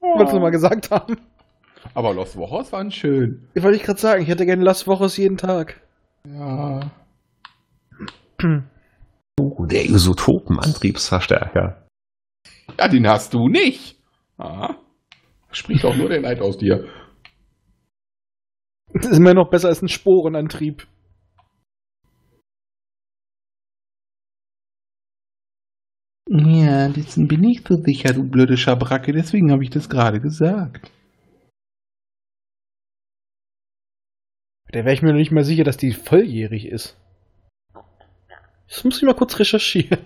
wollte es nochmal gesagt haben. Aber Los Wochos waren schön. Ich wollte ich gerade sagen, ich hätte gerne Las Wochos jeden Tag. Ja. Oh, der Isotopen-Antriebsverstärker. Ja, den hast du nicht. Ah. Spricht doch nur der Neid aus dir. Das ist immer noch besser als ein Sporenantrieb. Ja, dessen bin ich so sicher, du blöde Schabracke. Deswegen habe ich das gerade gesagt. Da wäre ich mir noch nicht mal sicher, dass die volljährig ist. Das muss ich mal kurz recherchieren.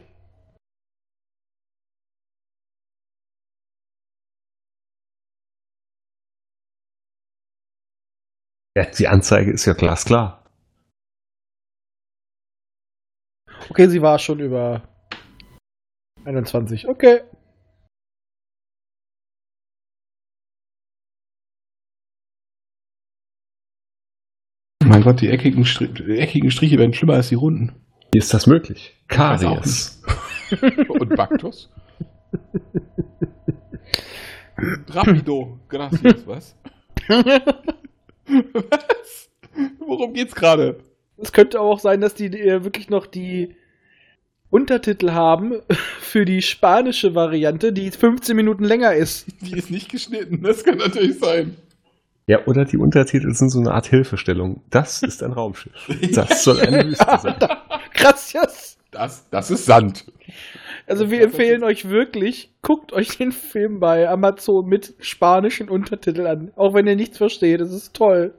Ja, die Anzeige ist ja glasklar. Okay, sie war schon über 21. Okay. Gott, die eckigen, die eckigen Striche werden schlimmer als die runden. Wie ist das möglich? Karies. *laughs* Und Baktus? *laughs* Rapido, gracias, was? *laughs* Was? Worum geht's gerade? Es könnte auch sein, dass die äh, wirklich noch die Untertitel haben für die spanische Variante, die 15 Minuten länger ist. Die ist nicht geschnitten, das kann natürlich sein. Ja, oder die Untertitel sind so eine Art Hilfestellung. Das ist ein Raumschiff. Das soll eine *laughs* Wüste sein. Krass, yes. Das, das ist Sand. Also wir empfehlen euch wirklich, guckt euch den Film bei Amazon mit spanischen Untertiteln an. Auch wenn ihr nichts versteht, das ist toll.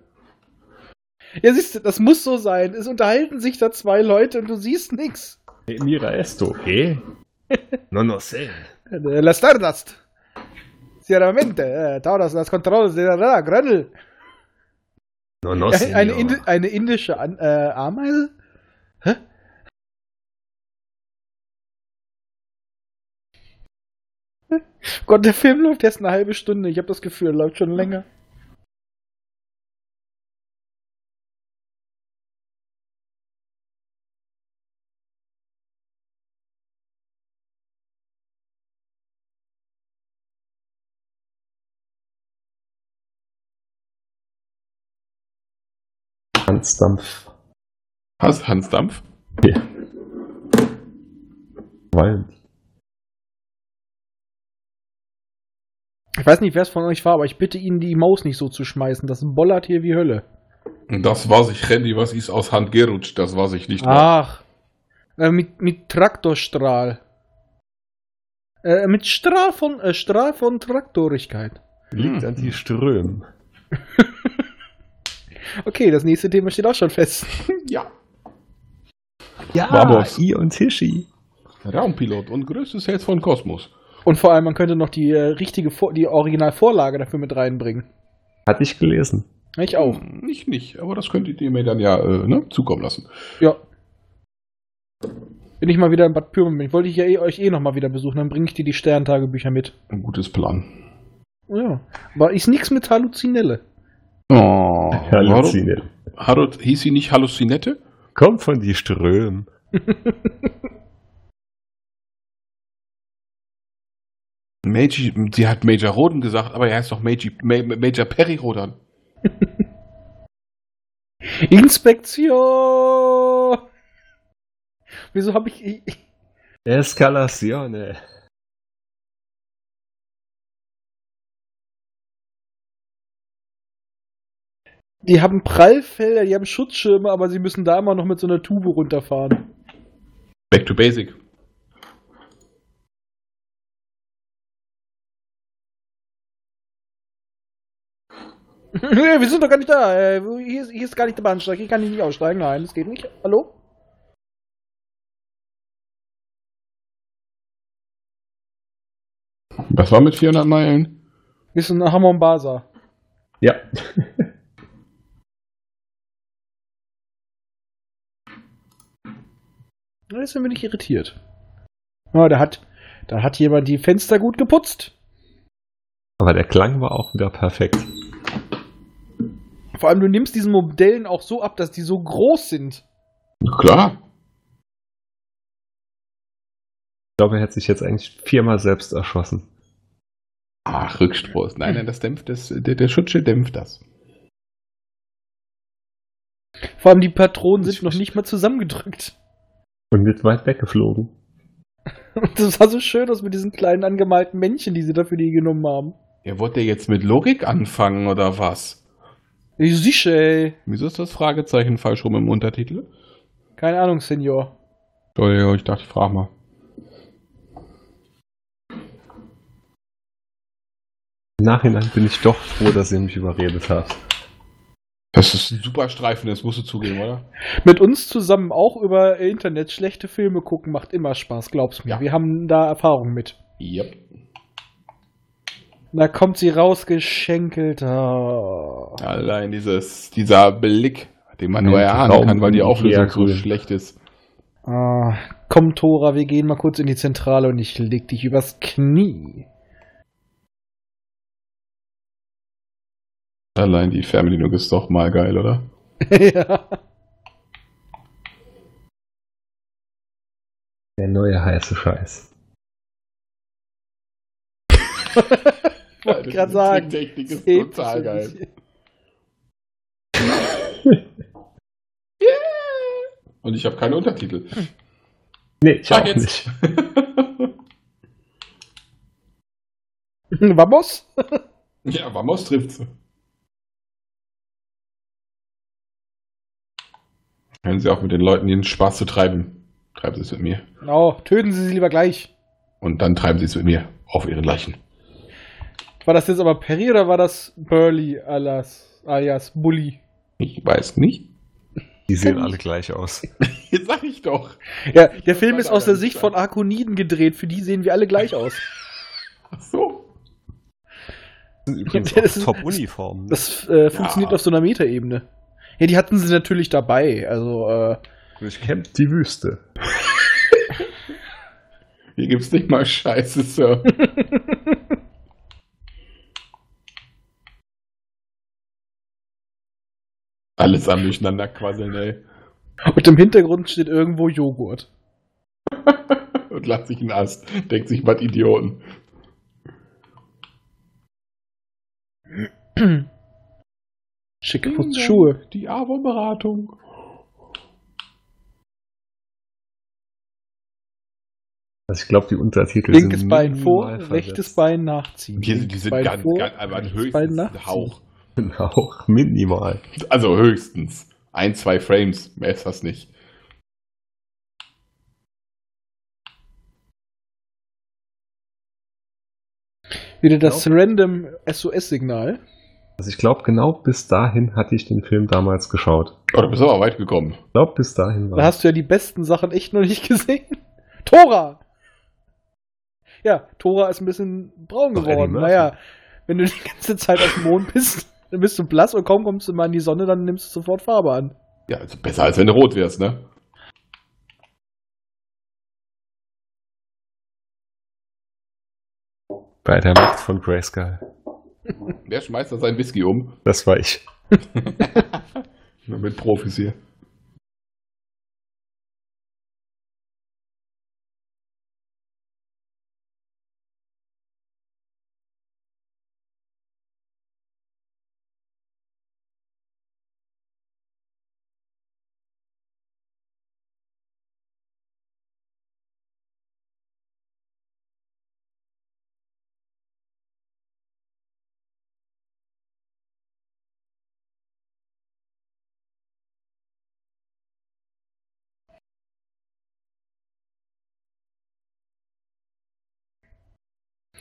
Ja, siehst du, das muss so sein. Es unterhalten sich da zwei Leute und du siehst nichts. Mira esto, ¿eh? *laughs* No, no sé. La Stardust. Sinceramente, eh, todos los controles de la Grönnel. No, no, Eine, eine, señor. Indi eine indische An äh, Ameise? Hä? Gott, der Film läuft erst eine halbe Stunde. Ich habe das Gefühl, er läuft schon länger. Hansdampf. Hast Hans Dampf? Ja. Weil Ich weiß nicht, wer es von euch war, aber ich bitte ihn, die Maus nicht so zu schmeißen. Das bollert hier wie Hölle. Das war sich, Randy, was ist aus Hand gerutscht, das war sich nicht. Ach. Äh, mit, mit Traktorstrahl. Äh, mit Strahl von, äh, Strahl von Traktorigkeit. liegt an die Ström. *laughs* Okay, das nächste Thema steht auch schon fest. *laughs* Ja. Ja, Vamos. I und Hishi. Raumpilot und größtes Herz von Kosmos. Und vor allem, man könnte noch die äh, richtige, Vor die Originalvorlage dafür mit reinbringen. Hatte ich gelesen. Ich auch. Hm, Ich nicht, aber das könntet ihr mir dann ja äh, ne, zukommen lassen. Ja. Bin ich mal wieder in Bad Pyrmont. Wollte ich ja eh, euch eh noch mal wieder besuchen, dann bringe ich dir die Sterntagebücher mit. Ein gutes Plan. Ja. Aber ist nichts mit Halluzinelle. Oh, Halluziniert. Warum, hieß sie nicht Halluzinette? Kommt von die Ström. *laughs* Meiji, sie hat Major Roden gesagt, aber er heißt doch Meiji, Ma Major Perry Rodan. *laughs* Inspektion! Wieso habe ich. ich Escalazione. Die haben Prallfelder, die haben Schutzschirme, aber sie müssen da immer noch mit so einer Tube runterfahren. Back to Basic. *laughs* wir sind doch gar nicht da. Äh, Hier ist, hier ist gar nicht der Bahnsteig. Hier kann ich nicht aussteigen. Nein, das geht nicht. Hallo? Was war mit 400 Meilen? Wir sind nach Hamon Basa. Ja. *laughs* Deswegen bin ich irritiert. Ja, da hat, da hat jemand die Fenster gut geputzt. Aber der Klang war auch wieder perfekt. Vor allem, du nimmst diesen Modellen auch so ab, dass die so groß sind. Na klar. Ich glaube, er hat sich jetzt eigentlich viermal selbst erschossen. Ach, Rückstoß. Nein, nein, das dämpft das, der, der Schutzschild dämpft das. Vor allem, die Patronen sind noch nicht mal zusammengedrückt. Und wird weit weggeflogen. Und *laughs* das sah so schön aus mit diesen kleinen angemalten Männchen, die sie dafür die genommen haben. Ja, wollt ihr jetzt mit Logik anfangen oder was? Ich sicher, ey. Wieso ist das Fragezeichen falsch rum im Untertitel? Keine Ahnung, Senior. Entschuldigung, ich dachte, ich frage mal. Im Nachhinein bin ich doch froh, dass ihr mich überredet habt. Das ist ein super Streifen, das musst du zugeben, oder? Mit uns zusammen auch über Internet schlechte Filme gucken macht immer Spaß, glaub's mir. Ja. Wir haben da Erfahrung mit. Yep. Da kommt sie rausgeschenkelt. Oh. Allein dieses, dieser Blick, den man nur erahnen kann, weil die Auflösung so schlecht ist. Ah, komm, Tora, wir gehen mal kurz in die Zentrale und ich leg dich übers Knie. Allein die Fernbedienung ist doch mal geil, oder? *laughs* ja. Der neue heiße Scheiß. *laughs* wollte gerade sagen. Die Technik ist total geil. bisschen. *laughs* Und ich habe keine Untertitel. Nee, ich Sag auch jetzt. nicht. Vamos? ja, Vamos trifft's. Hören Sie auf mit den Leuten ihren Spaß zu treiben. Treiben Sie es mit mir. Oh, töten Sie sie lieber gleich. Und dann treiben Sie es mit mir auf Ihren Leichen. War das jetzt aber Perry oder war das Burley alias, alias Bully? Ich weiß nicht. Die sehen alle gleich aus. *laughs* Jetzt sag ich doch. Ja, der Film weiß ist aus der Sicht von Arkoniden gedreht. Für die sehen wir alle gleich aus. Ach so. Das sind übrigens Ja, auch Top-Uniformen. Das äh, funktioniert auf so einer Metaebene. Ja, die hatten sie natürlich dabei. Also, äh, Durchkämmt die Wüste. *laughs* Hier gibt's nicht mal Scheiße, Sir. *laughs* Alles am Durcheinander quasseln, ey. und im Hintergrund steht irgendwo Joghurt. *laughs* Und lacht sich einen Ast. Denkt sich, was Idioten. *clears throat* Schicke Putz Schuhe. Die AWO-Beratung. Also ich glaube, die Untertitel Linkes sind Bein vor, rechtes. Bein nachziehen. Die, die sind Bein ganz, vor, ganz aber Bein höchstens ein nachziehen. Hauch. Auch minimal. Also höchstens. Ein, zwei Frames. Mehr ist das nicht. Wieder das random SOS-Signal. Also ich glaube, genau bis dahin hatte ich den Film damals geschaut. Oh, du bist aber weit gekommen. Ich glaube, bis dahin war Da hast du ja die besten Sachen echt noch nicht *laughs* gesehen. Tora! Ja, Tora ist ein bisschen braun Doch, geworden. Naja, wenn du die ganze Zeit auf dem Mond bist, *laughs* dann bist du blass und kaum kommst du mal in die Sonne, dann nimmst du sofort Farbe an. Ja, also besser als wenn du rot wärst, ne? bei der Macht von Grayskull. Wer schmeißt da sein Whisky um? Das war ich. Nur *laughs* mit Profis hier.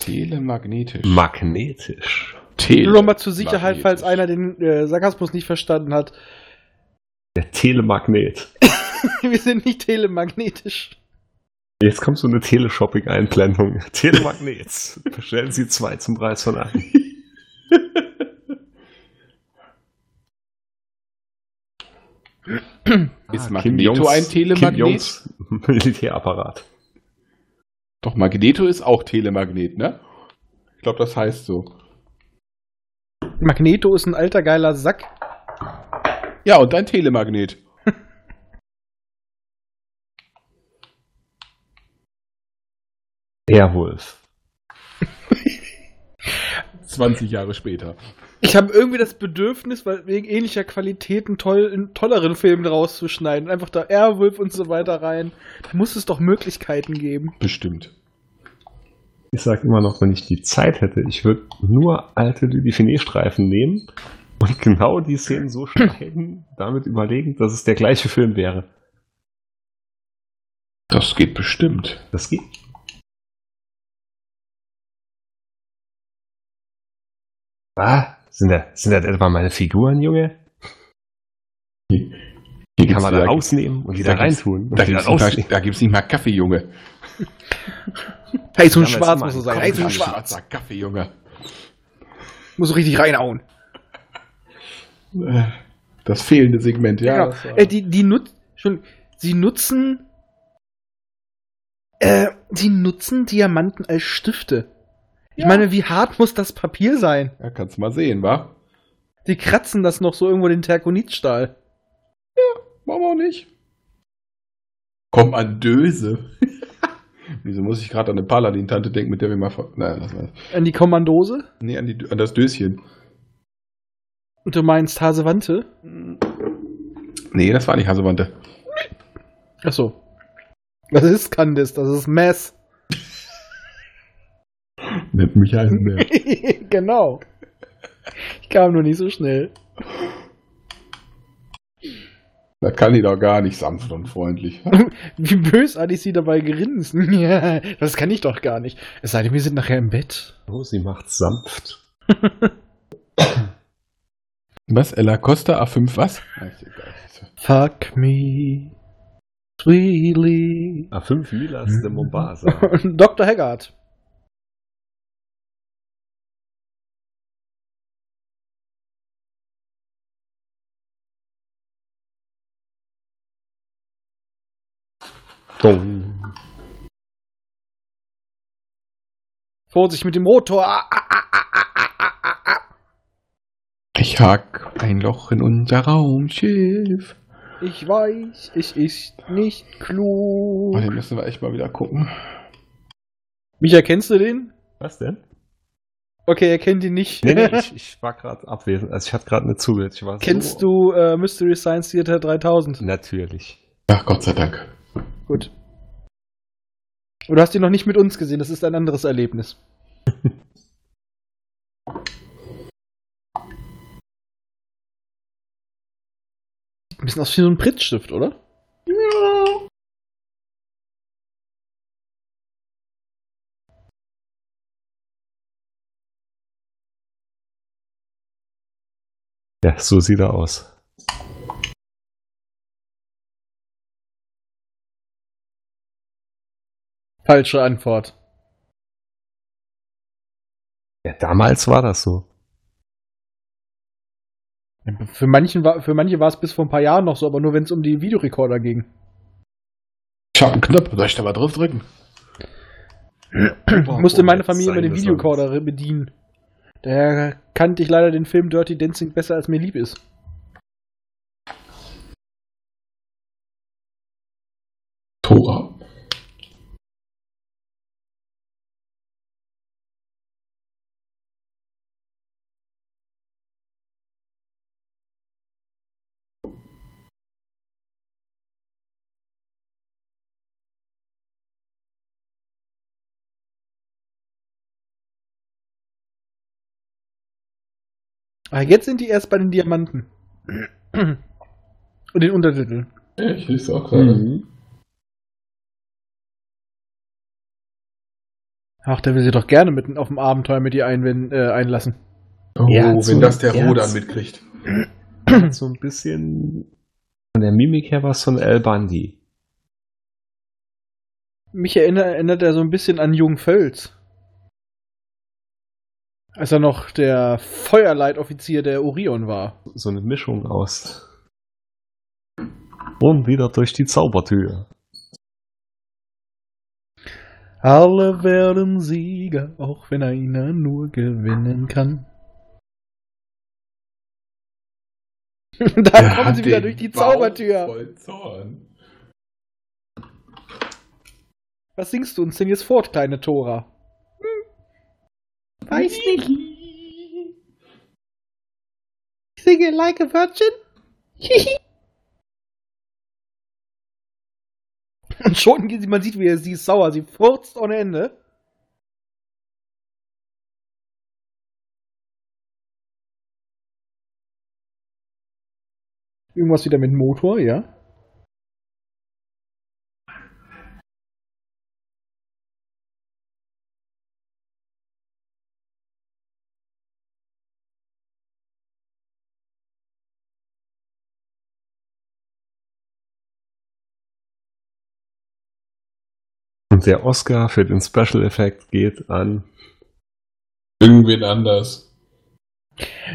Telemagnetisch. Magnetisch. Tele Nur nochmal zur Sicherheit, falls einer den äh, Sarkasmus nicht verstanden hat. Der Telemagnet. *laughs* Wir sind nicht telemagnetisch. Jetzt kommt so eine Teleshopping-Einblendung. *laughs* Telemagnet. Bestellen Sie zwei zum Preis von einem. Ist Kim Magneto ein Kim Telemagnet? Jongs *laughs* Militärapparat. Doch, Magneto ist auch Telemagnet, ne? Ich glaube, das heißt so. Magneto ist ein alter geiler Sack. Ja, und ein Telemagnet. *laughs* Airwolf. 20 *laughs* Jahre später. Ich habe irgendwie das Bedürfnis, weil wegen ähnlicher Qualitäten toll, in tolleren Filmen rauszuschneiden. Einfach da Airwolf und so weiter rein. Da muss es doch Möglichkeiten geben. Bestimmt. Ich sag immer noch, wenn ich die Zeit hätte, ich würde nur alte Dudifiné-Streifen nehmen und genau die Szenen so schneiden, *laughs* damit überlegen, dass es der gleiche Film wäre. Das geht bestimmt. Das geht. Ah, sind da, sind das etwa meine Figuren, Junge? Hier Die gibt's kann man da rausnehmen und wieder da reintun. und Da wieder gibt's, nicht mal, da nicht Kaffee, Junge. Heiß und Damals schwarz muss es ein sein. Und an schwarz. Schwarzer Kaffee, Junge. Muss so richtig reinhauen. Äh, Das fehlende Segment, ja. genau. das Äh, die, die nut schon, sie nutzen. Äh, sie nutzen Diamanten als Stifte. Ich Ja. meine, wie hart muss das Papier sein? ja, kannst du mal sehen, wa? Die kratzen das noch so irgendwo den Terkonitstahl. Warum auch nicht? Komm an Döse. *laughs* Wieso muss ich gerade an eine Paladin-Tante denken, mit der wir mal. ver- Nein, lass mal. An die Kommandose? Nee, an, die, an das Döschen. Und du meinst Hasewante? Nee, das war nicht Hasewante. Achso. Was ist Candice? Das ist Mess. Nennt mich einen mehr. genau. Ich kam nur nicht so schnell. Das kann die doch gar nicht sanft und freundlich. *laughs* Wie bösartig sie dabei grinsen. Ja, *laughs* das kann ich doch gar nicht. Es sei denn, wir sind nachher im Bett. Oh, sie macht sanft. *laughs* Was? Ella Costa A5 was? Fuck me. Sweetly. A5 Lilas de Mombasa. Dr. Haggard. Dong. Vorsicht mit dem Motor. Ah, ah, ah. Ich hack ein Loch in unser Raumschiff. Ich weiß, es ist nicht klug. Oh, den müssen wir echt mal wieder gucken. Micha, kennst du den? Was denn? Okay, er kennt ihn nicht. Nee, nee, *laughs* ich, ich war gerade abwesend. Also ich hatte gerade eine war Kennst so du äh, Mystery Science Theater 3000? Natürlich. Ach, Gott sei Dank. Gut. Und du hast ihn noch nicht mit uns gesehen, das ist ein anderes Erlebnis. *laughs* Ein bisschen aus wie so ein Prittstift, oder? Ja, so sieht er aus. Falsche Antwort. Ja, damals war das so. Für, manchen war, für manche war es bis vor ein paar Jahren noch so, aber nur wenn es um die Videorekorder ging. Ich hab einen Knopf. Soll ich da mal drauf drücken? Ich musste meine Familie immer den Videorekorder bedienen. Daher kannte ich leider den Film Dirty Dancing besser, als mir lieb ist. Tora. Ah, jetzt sind die erst bei den Diamanten. Und den Untertiteln. Ich lese auch gerade. Ach, der will sie doch gerne mit auf dem Abenteuer mit ihr einwenden, äh, einlassen. Oh, Er hat wenn das der er Rodan mitkriegt. *clears throat* so ein bisschen. Von der Mimik her was von El Bandi. Mich erinnert, erinnert er so ein bisschen an Jung Völz. Als er noch der Feuerleitoffizier der Orion war. So eine Mischung aus. Und wieder durch die Zaubertür. Alle werden Sieger, auch wenn einer nur gewinnen kann. *laughs* da kommen sie wieder durch die Zaubertür. Voll Zorn. Was singst du uns denn jetzt fort, kleine Tora? Weiß nicht. Ich singe like a virgin. Und schon, geht sie- man sieht, wie er, sie ist sauer, sie furzt ohne Ende. Irgendwas wieder mit Motor, ja? Der Oscar für den Special Effekt geht an. Irgendwen anders.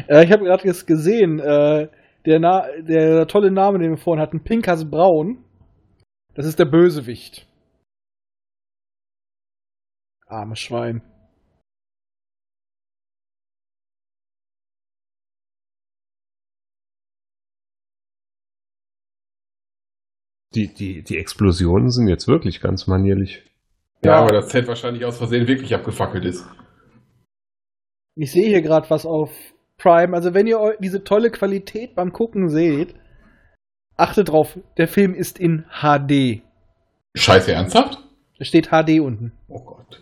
Äh, ich habe gerade jetzt gesehen, äh, der, Na der tolle Name, den wir vorhin hatten, Pinkas Braun, das ist der Bösewicht. Armes Schwein. Die, die, die Explosionen sind jetzt wirklich ganz manierlich. Ja, Ja. aber das Set wahrscheinlich aus Versehen wirklich abgefackelt ist. Ich sehe hier gerade was auf Prime. Also wenn ihr diese tolle Qualität beim Gucken seht, achtet drauf, der Film ist in HD. Scheiße, ernsthaft? Da steht HD unten. Oh Gott.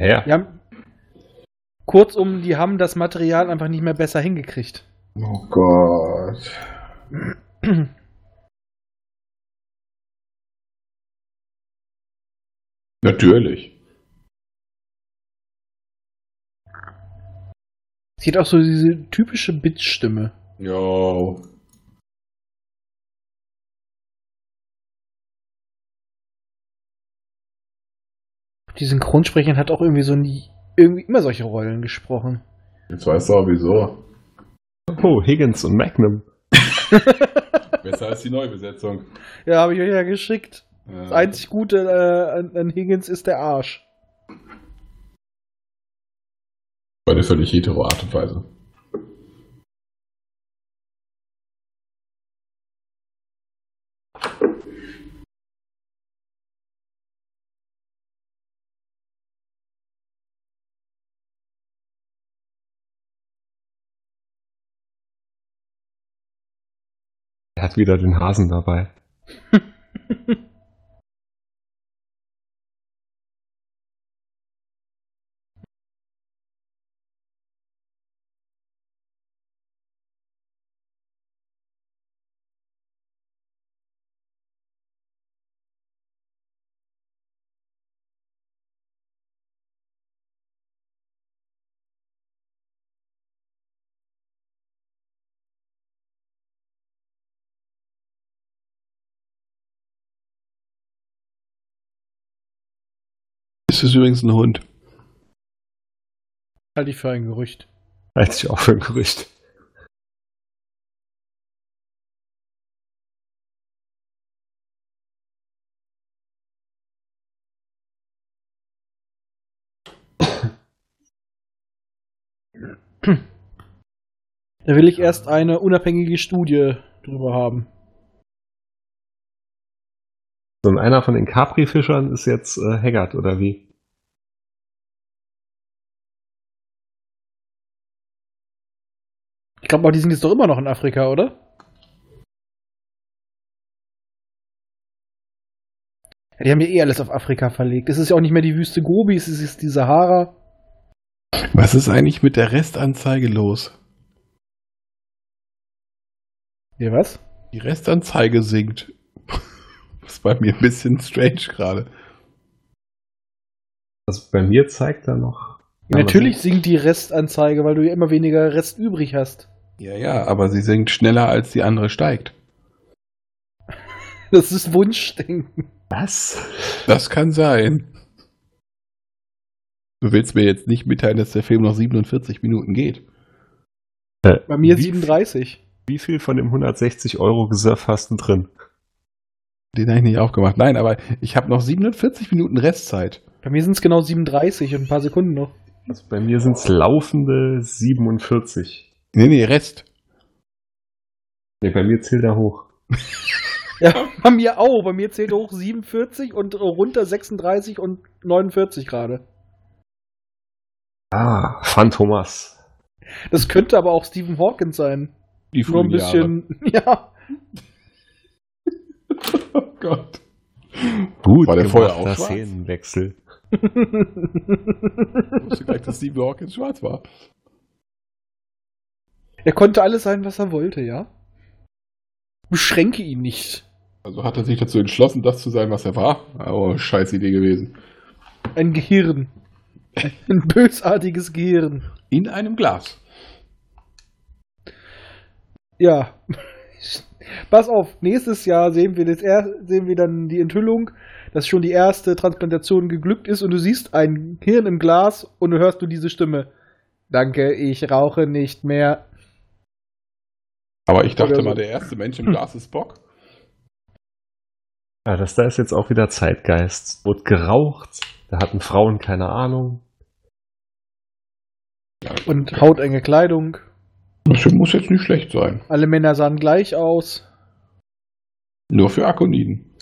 Ja, haben, kurzum, die haben das Material einfach nicht mehr besser hingekriegt. Oh Gott. *clears throat* Natürlich. Sie hat auch so diese typische Bitch-Stimme. Jo. Die Synchronsprecherin hat auch irgendwie so nie, irgendwie immer solche Rollen gesprochen. Jetzt weißt du auch wieso. Oh, Higgins und Magnum. *laughs* Besser als die Neubesetzung. Ja, habe ich euch ja geschickt. Ja. Das einzig Gute äh, an, an Higgins ist der Arsch. Auf eine völlig hetero Art und Weise. Er hat wieder den Hasen dabei. *laughs* Ist das übrigens ein Hund? Halte ich für ein Gerücht. Halte ich auch für ein Gerücht. Da will ich erst eine unabhängige Studie drüber haben. So, und einer von den Capri-Fischern ist jetzt äh, Haggard, oder wie? Ich glaube, die sind jetzt doch immer noch in Afrika, oder? Ja, die haben ja eh alles auf Afrika verlegt. Es ist ja auch nicht mehr die Wüste Gobi, es ist die Sahara. Was ist eigentlich mit der Restanzeige los? Ja, was? Die Restanzeige sinkt. Das ist bei mir ein bisschen strange gerade. Also bei mir zeigt er noch. Ja, natürlich sinkt die Restanzeige, weil du ja immer weniger Rest übrig hast. Ja, ja, aber sie sinkt schneller, als die andere steigt. Das ist Wunschdenken. Was? Das kann sein. Du willst mir jetzt nicht mitteilen, dass der Film noch 47 Minuten geht. Äh, Bei mir wie, 37. Wie viel von dem 160 Euro Reserve hast du drin? Den habe ich nicht aufgemacht. Nein, aber ich habe noch 47 Minuten Restzeit. Bei mir sind es genau 37 und ein paar Sekunden noch. Also bei mir sind es laufende 47. Nee, nee, Rest. Nee, bei mir zählt er hoch. *laughs* Ja, bei mir auch. Bei mir zählt hoch 47 und runter 36 und 49 gerade. Ah, Phantomas. Das könnte aber auch Stephen Hawkins sein. Die Nur ein bisschen, *laughs* ja. *laughs* Oh Gott. Gut War der vorher auch schwarz? Szenenwechsel. Ich wusste gleich, dass Stephen Hawkins schwarz war. Er konnte alles sein, was er wollte, ja. Beschränke ihn nicht. Also hat er sich dazu entschlossen, das zu sein, was er war. Oh, scheiß Idee gewesen. Ein Gehirn. Ein bösartiges Gehirn. In einem Glas. Ja. Pass auf, nächstes Jahr sehen wir, das er sehen wir dann die Enthüllung, dass schon die erste Transplantation geglückt ist und du siehst ein Hirn im Glas und du hörst du diese Stimme. Danke, ich rauche nicht mehr. Aber ich dachte so. mal, der erste Mensch im Glas ist Bock. Ja, das da ist jetzt auch wieder Zeitgeist. Wurde geraucht, da hatten Frauen keine Ahnung. Und hautenge Kleidung. Das muss jetzt nicht schlecht sein. Alle Männer sahen gleich aus. Nur für Akoniden.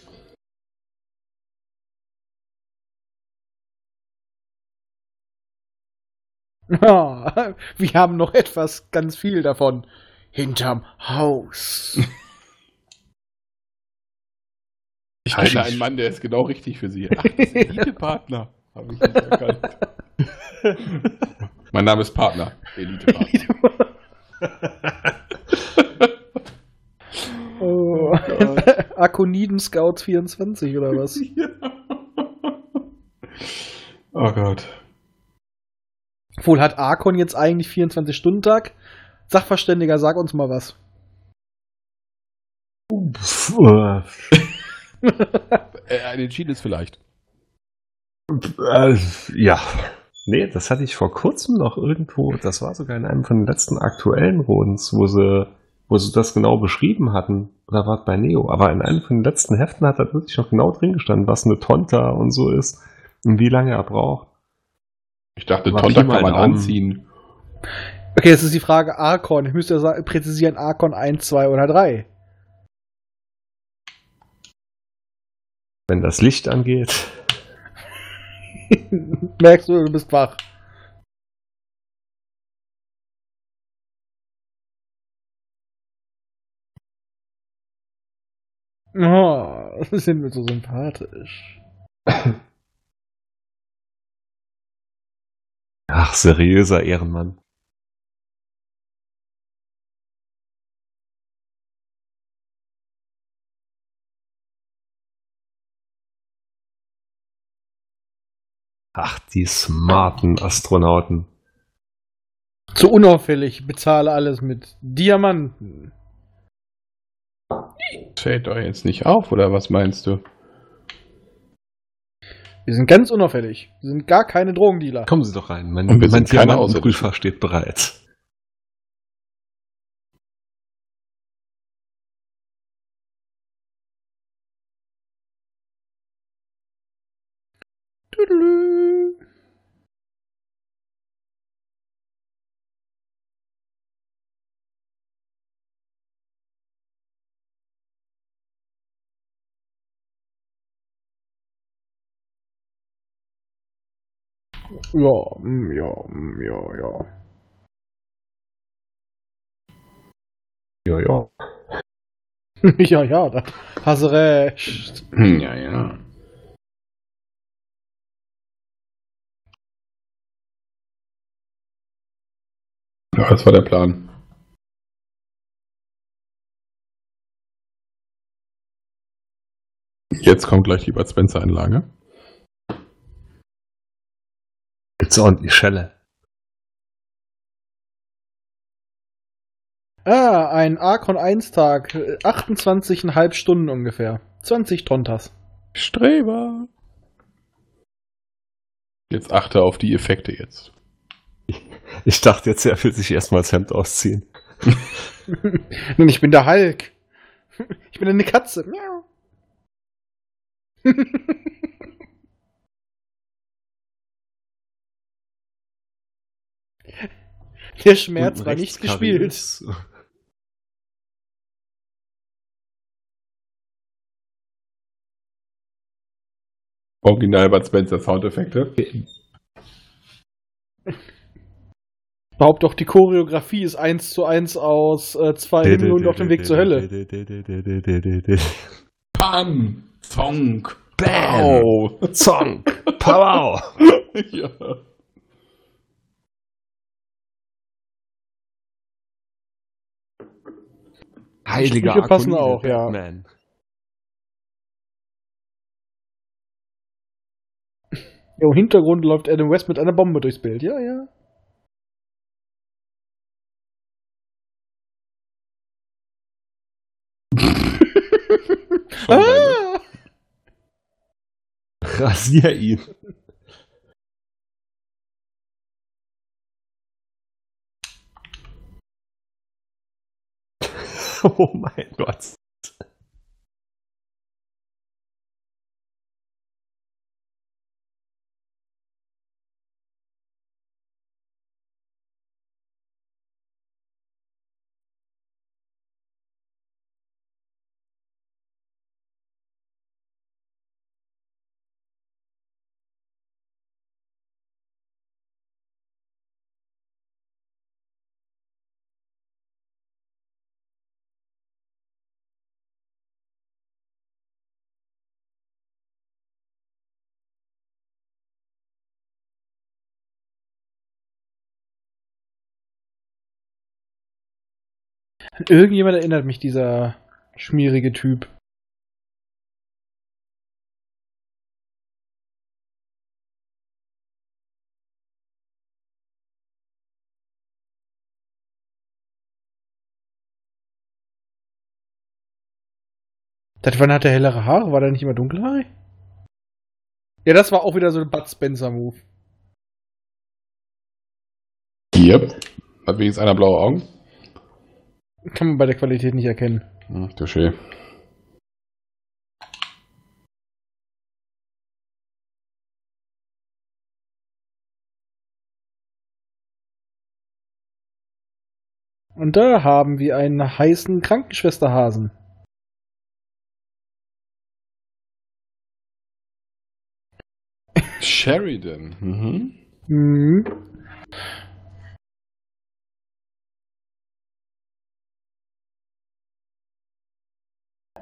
Ja, *laughs* wir haben noch etwas, ganz viel davon. Hinterm Haus. *laughs* Ich kenne einen Mann, der ist genau richtig für Sie. Ach, das Elite-Partner. *laughs* Habe ich nicht erkannt. mein Name ist Partner. Elite-Partner oh. Akoniden Scouts 24 oder was? *laughs* Ja. Oh Gott. Wohl hat Arkon jetzt eigentlich 24-Stunden-Tag? Sachverständiger, sag uns mal was. äh, ein Chiles vielleicht. Äh, ja. Nee, das hatte ich vor kurzem noch irgendwo, das war sogar in einem von den letzten aktuellen Rodens, wo sie, wo sie das genau beschrieben hatten. Oder war es bei Neo? Aber in einem von den letzten Heften hat da wirklich noch genau drin gestanden, was eine Tonta und so ist und wie lange er braucht. Ich dachte, Aber Tonta kann man anziehen. Okay, jetzt ist die Frage Arkon. Ich müsste präzisieren, Arkon 1, 2 oder 3. Wenn das Licht angeht. *laughs* Merkst du, du bist wach. Oh, *laughs* sind wir so sympathisch. Ach, seriöser Ehrenmann. Ach, die smarten Astronauten. Zu unauffällig, bezahle alles mit Diamanten. Fällt doch jetzt nicht auf, oder was meinst du? Wir sind ganz unauffällig. Wir sind gar keine Drogendealer. Kommen Sie doch rein. Mein, Und wir mein sind keine steht bereit. Ja, mm, ja, mm, ja, ja. Ja, ja. *laughs* ja, ja, da hast du recht. Hm, Ja, ja. Ja, das war der Plan. Jetzt kommt gleich die Bud Spencer Gibt's ordentlich Schelle. Ah, ein Arkon 1 Tag, äh, 28,5 Stunden ungefähr. 20 Tontas. Streber. Jetzt achte auf die Effekte jetzt. *laughs* Ich dachte jetzt, er will sich erstmal das Hemd ausziehen. *laughs* Nun, ich bin der Hulk. *laughs* Ich bin eine Katze. Miau. Der Schmerz war nicht gespielt. Original Bud Spencer Soundeffekte. Behaupte doch, die Choreografie ist eins zu eins aus äh, zwei Minuten auf dem Weg zur Hölle. Pam! Zonk! Bam! Zonk! Pow! *laughs* ja. Heiliger Sprüche passen Akonide, auch, ja. Batman. Ja, Im Hintergrund läuft Adam West mit einer Bombe durchs Bild. Ja, ja. *laughs* Ah! Rasier ihn. *laughs* Oh mein Gott. Irgendjemand erinnert mich dieser schmierige Typ. Das wann hat er hellere Haare? War der nicht immer dunkelhaarig? Ja, das war auch wieder so ein Bud Spencer-Move. Yep. Hat wenigstens einer blaue Augen? Kann man bei der Qualität nicht erkennen. Ach, du schön. Und da haben wir einen heißen Krankenschwesterhasen. Sheridan. Mhm. Mhm.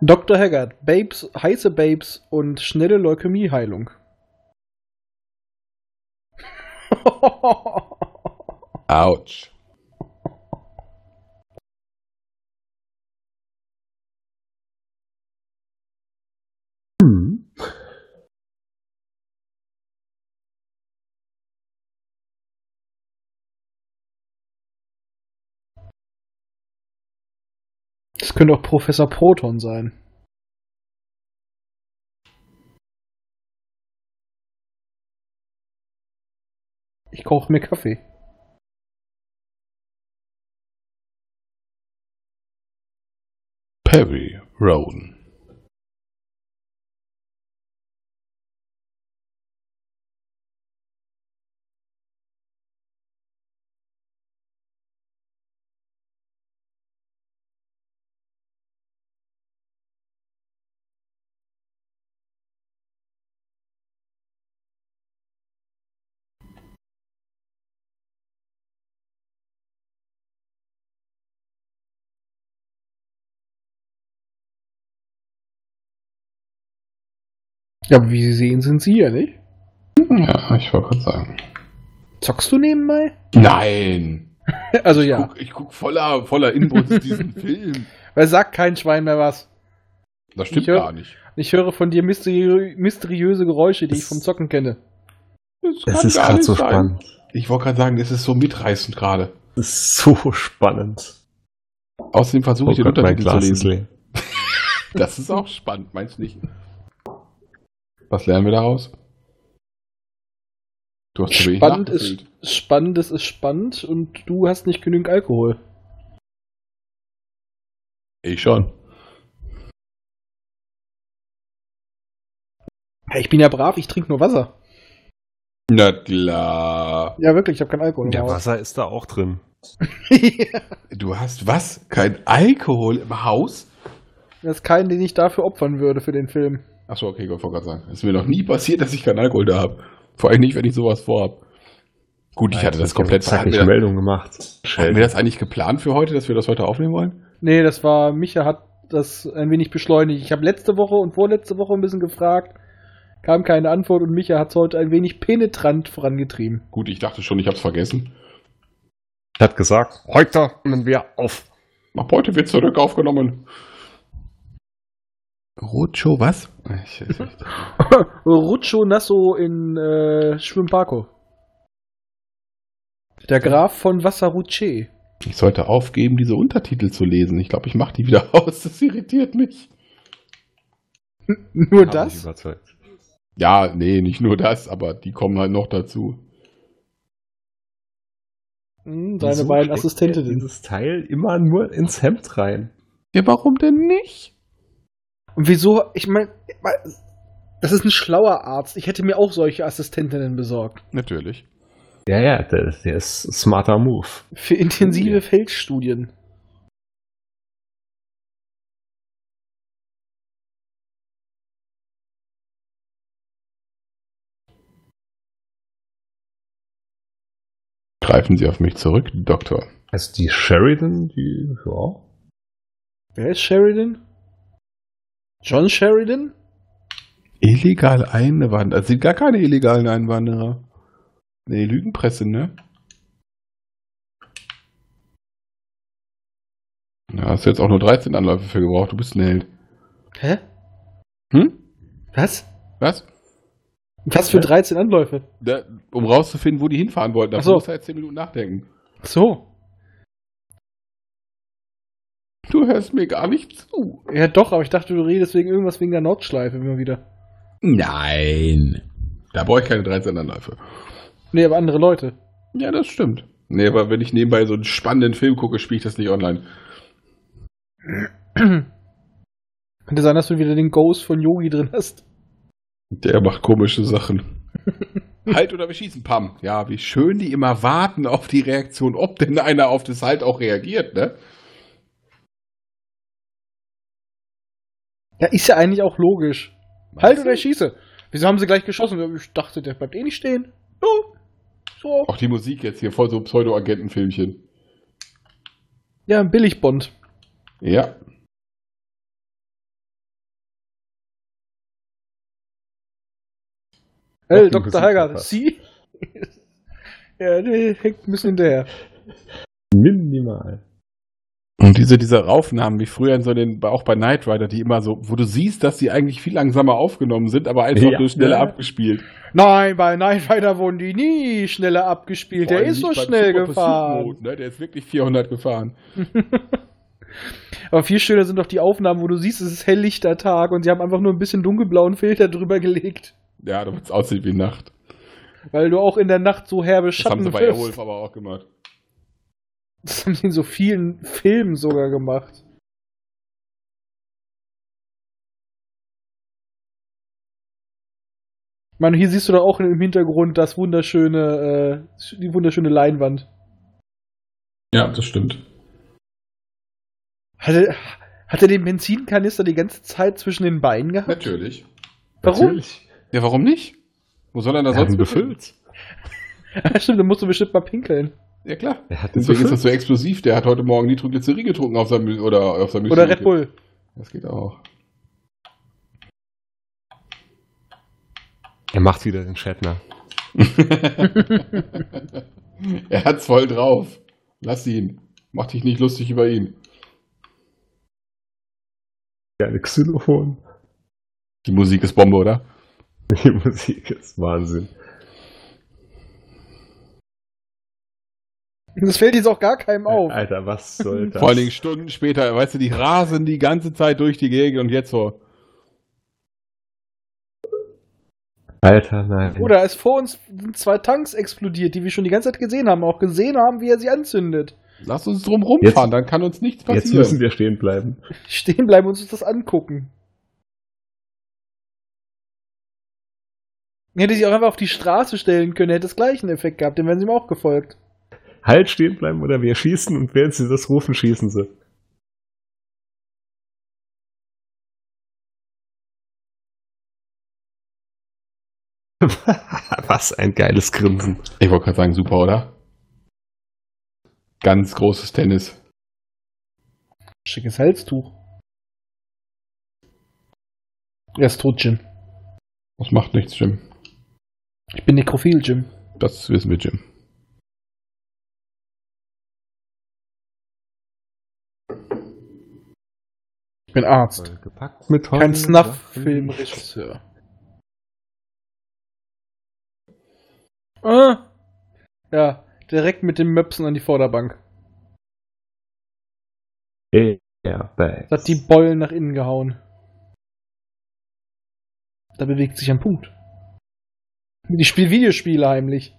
Dr. Haggard, Babes, heiße Babes und schnelle Leukämieheilung. *laughs* Autsch. Das könnte auch Professor Proton sein. Ich koche mir Kaffee. Perry Rowan. Ja, aber wie Sie sehen, sind Sie ja nicht. Ja, ich wollte gerade sagen. Zockst du nebenbei? Nein! *laughs* Also Ich ja. guck, ich guck voller, voller Inbrunst diesen *laughs* Film. Weil sagt kein Schwein mehr was. Das stimmt hör- gar nicht. Ich höre von dir mysteri mysteriöse Geräusche, die ich vom Zocken kenne. Es ist gerade so sein. spannend. Ich wollte gerade sagen, es ist so mitreißend gerade. Es ist so spannend. Außerdem versuche Oh ich den Gott, Untertitel zu lesen. leer. *laughs* Das ist auch spannend, meinst du nicht? Was lernen wir daraus? Du hast zu wenig Spannend ist, Spannendes ist spannend und du hast nicht genügend Alkohol. Ich schon. Ich bin ja brav, ich trinke nur Wasser. Na klar. Ja, wirklich, ich habe keinen Alkohol. im Ja, Haus. Wasser ist da auch drin. *laughs* Du hast was? Kein Alkohol im Haus? Das ist keinen, den ich dafür opfern würde für den Film. Achso, okay, ich wollte gerade sagen. Es ist mir noch nie passiert, dass ich keinen Alkohol da habe. Vor allem nicht, wenn ich sowas vorhab. Gut, ich hatte das komplett. Hatten zackig wir, Meldung gemacht. hatten wir das eigentlich geplant für heute, dass wir das heute aufnehmen wollen? Nee, das war, Micha hat das ein wenig beschleunigt. Ich habe letzte Woche und vorletzte Woche ein bisschen gefragt, kam keine Antwort und Micha hat es heute ein wenig penetrant vorangetrieben. Gut, ich dachte schon, ich hab's vergessen. Ich hat gesagt, heute nehmen wir auf. Ab heute wird zurück aufgenommen. Rocho, was? *laughs* Ruccio Nasso in äh, Schwimmparko. Der Graf von Vassaruce. ich sollte aufgeben, diese Untertitel zu lesen. Ich glaube, ich mache die wieder *laughs* aus. Das irritiert mich. Nur Hab das? Ja, nee, nicht nur das, aber die kommen halt noch dazu. Hm, Seine Wieso beiden Assistentinnen. Dieses Teil immer nur ins Hemd rein. Ja, warum denn nicht? Und wieso? Ich meine, das ist ein schlauer Arzt. Ich hätte mir auch solche Assistentinnen besorgt. Natürlich. Ja, ja, der, der ist ein smarter Move. Für intensive Ja. Feldstudien. Greifen Sie auf mich zurück, Doktor. Also die Sheridan, die, ja. Wer ist Sheridan? John Sheridan? Illegal Einwanderer. Das sind gar keine illegalen Einwanderer. Nee, Lügenpresse, ne? Ja, hast du jetzt auch nur 13 Anläufe für gebraucht. Du bist ein Held. Hä? Hm? Was? Was? Was für 13 Anläufe? Da, um rauszufinden, wo die hinfahren wollten. Da so. musst du jetzt 10 Minuten nachdenken. Ach so. Du hörst mir gar nicht zu. Ja, doch, aber ich dachte, du redest wegen irgendwas wegen der Nordschleife immer wieder. Nein. Da brauche ich keine 13 Anläufe. Nee, aber andere Leute. Ja, das stimmt. Nee, aber wenn ich nebenbei so einen spannenden Film gucke, spiele ich das nicht online. Könnte sein, dass du wieder den Ghost von Yogi drin hast. Der macht komische Sachen. *laughs* halt oder wir schießen, Pam. Ja, wie schön die immer warten auf die Reaktion, ob denn einer auf das Halt auch reagiert, ne? Ja, ist ja eigentlich auch logisch. Halt Weißt oder ich schieße. Wieso haben sie gleich geschossen? Ich dachte, der bleibt eh nicht stehen. Ja, so. Auch die Musik jetzt hier, voll so Pseudo-Agenten-Filmchen. Ja, ein Billigbond. Ja. Hey, die Dr. Verpasst. Sie? *laughs* ja, der hängt ein bisschen hinterher. Minimal. Und diese, diese Raufnahmen, wie früher in so den, auch bei Knight Rider, die immer so, wo du siehst, dass die eigentlich viel langsamer aufgenommen sind, aber einfach Ja. nur schneller Ja. abgespielt. Nein, bei Night Rider wurden die nie schneller abgespielt. Vor der ist so schnell gefahren. Mode, ne? Der ist wirklich 400 gefahren. *laughs* Aber viel schöner sind doch die Aufnahmen, wo du siehst, es ist helllichter Tag und sie haben einfach nur ein bisschen dunkelblauen Filter drüber gelegt. Ja, damit es aussieht wie Nacht. Weil du auch in der Nacht so herbe Das haben Schatten sie bei. Airwolf aber auch gemacht. Das haben sie in so vielen Filmen sogar gemacht. Ich meine, hier siehst du doch auch im Hintergrund das wunderschöne, äh, die wunderschöne Leinwand. Ja, das stimmt. Hat er, hat er den Benzinkanister die ganze Zeit zwischen den Beinen gehabt? Natürlich. Warum? Natürlich. Ja, warum nicht? Wo soll er da hat sonst befüllt. *laughs* Stimmt, dann musst du bestimmt mal pinkeln. Ja, klar. Er Deswegen ist das so explosiv. Der hat heute Morgen Nitroglycerin getrunken auf seinem, oder auf seinem Oder. Red Bull. Das geht auch. Er macht wieder den Shatner. *laughs* er hat's voll drauf. Lass ihn. Mach dich nicht lustig über ihn. Ja, eine Xylophon. Die Musik ist Bombe, oder? Die Musik ist Wahnsinn. Das fällt jetzt auch gar keinem auf. Alter, was soll *laughs* das? Vor allen Dingen Stunden später, weißt du, die rasen die ganze Zeit durch die Gegend und jetzt so. Alter, nein. Oder ist vor uns sind zwei Tanks explodiert, die wir schon die ganze Zeit gesehen haben, auch gesehen haben, wie er sie anzündet. Lass uns drum rumfahren, dann kann uns nichts Jetzt passieren. müssen wir stehen bleiben. *laughs* Stehen bleiben und uns das angucken. Hätte sich auch einfach auf die Straße stellen können, hätte es gleichen Effekt gehabt, dem wären sie ihm auch gefolgt. Halt stehen bleiben oder wir schießen und während sie das rufen, schießen sie. *laughs* Was ein geiles Grinsen. Ich wollte gerade sagen, super, oder? Ganz großes Tennis. Schickes Halstuch. Er ist tot, Jim. Das macht nichts, Jim. Ich bin nekrophil, Jim. Das wissen wir, Jim. Ich bin Arzt. Gepackt mit Kein Snuff-Filmregisseur. Ah. Ja, direkt mit dem Möpsen an die Vorderbank. Airbags. Hat die Bollen nach innen gehauen. Da bewegt sich ein Punkt. Ich spiele Videospiele heimlich.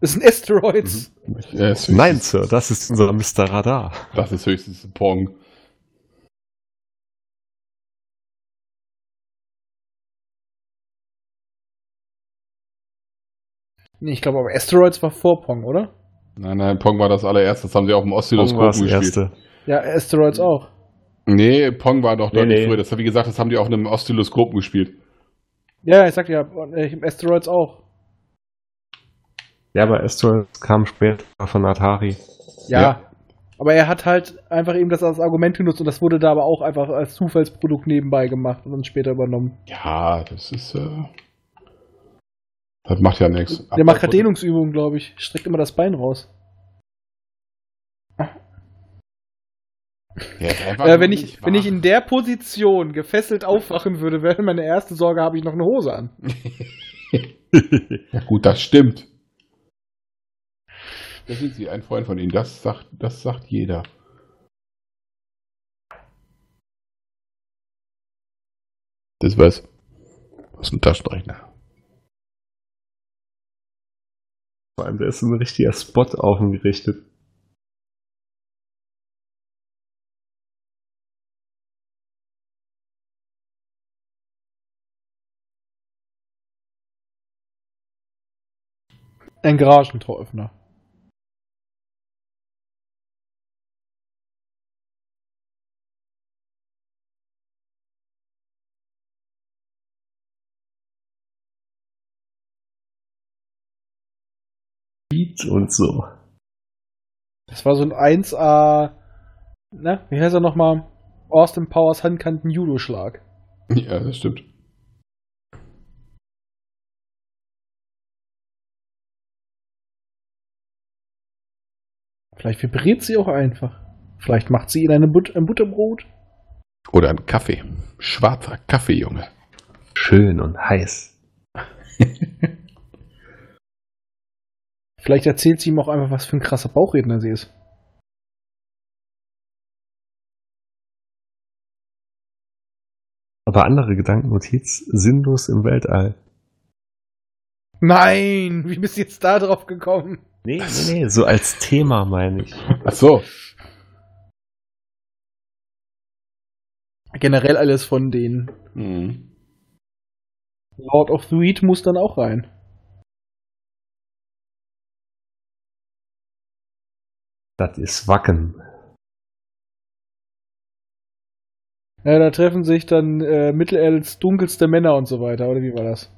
Das sind Asteroids. Ja, ist Nein, Sir, das ist unser Mr. Radar. Das ist höchstens ein Pong. Nee, ich glaube aber Asteroids war vor Pong, oder? Nein, nein, Pong war das allererste. Das haben sie auf dem Pong war Oszilloskop gespielt. erste. Ja, Asteroids auch. Nee, Pong war doch Nee, deutlich nee. früher. Das wie gesagt, das haben die auf einem Oszilloskop gespielt. Ja, ich sag ja, äh, Asteroids auch. Ja, aber Asteroids kam später von Atari. Ja. Ja. Aber er hat halt einfach eben das als Argument genutzt und das wurde da aber auch einfach als Zufallsprodukt nebenbei gemacht und dann später übernommen. Ja, das ist. Äh, das macht ja nichts. Der macht gerade Dehnungsübungen, glaube ich. Streckt immer das Bein raus. Einfach Äh, wenn, ich, wenn ich in der Position gefesselt aufwachen würde, wäre meine erste Sorge, habe ich noch eine Hose an. *laughs* Ja, gut, das stimmt. Da sind Sie ein Freund von Ihnen. Das sagt, das sagt jeder. Das was? Was ist ein Taschenrechner? Vor allem, da ist ein richtiger Spot auf ihn gerichtet. Ein Garagentoröffner. Beat und so. Das war so ein 1A, ne, wie heißt er nochmal? Austin Powers Handkanten-Judo-Schlag. Ja, das stimmt. Vielleicht vibriert sie auch einfach. Vielleicht macht sie ihn eine But ein Butterbrot. Oder ein Kaffee. Schwarzer Kaffee, Junge. Schön und heiß. *laughs* Vielleicht erzählt sie ihm auch einfach, was für ein krasser Bauchredner sie ist. Aber andere Gedankennotiz, sinnlos im Weltall. Nein, wie bist du jetzt da drauf gekommen? Nee, nee, nee, so als Thema meine ich. Ach so. Generell alles von den Mhm. Lord of the Weed muss dann auch rein. Das ist Wacken. Ja, da treffen sich dann äh, Mittelerds dunkelste Männer und so weiter, oder wie war das?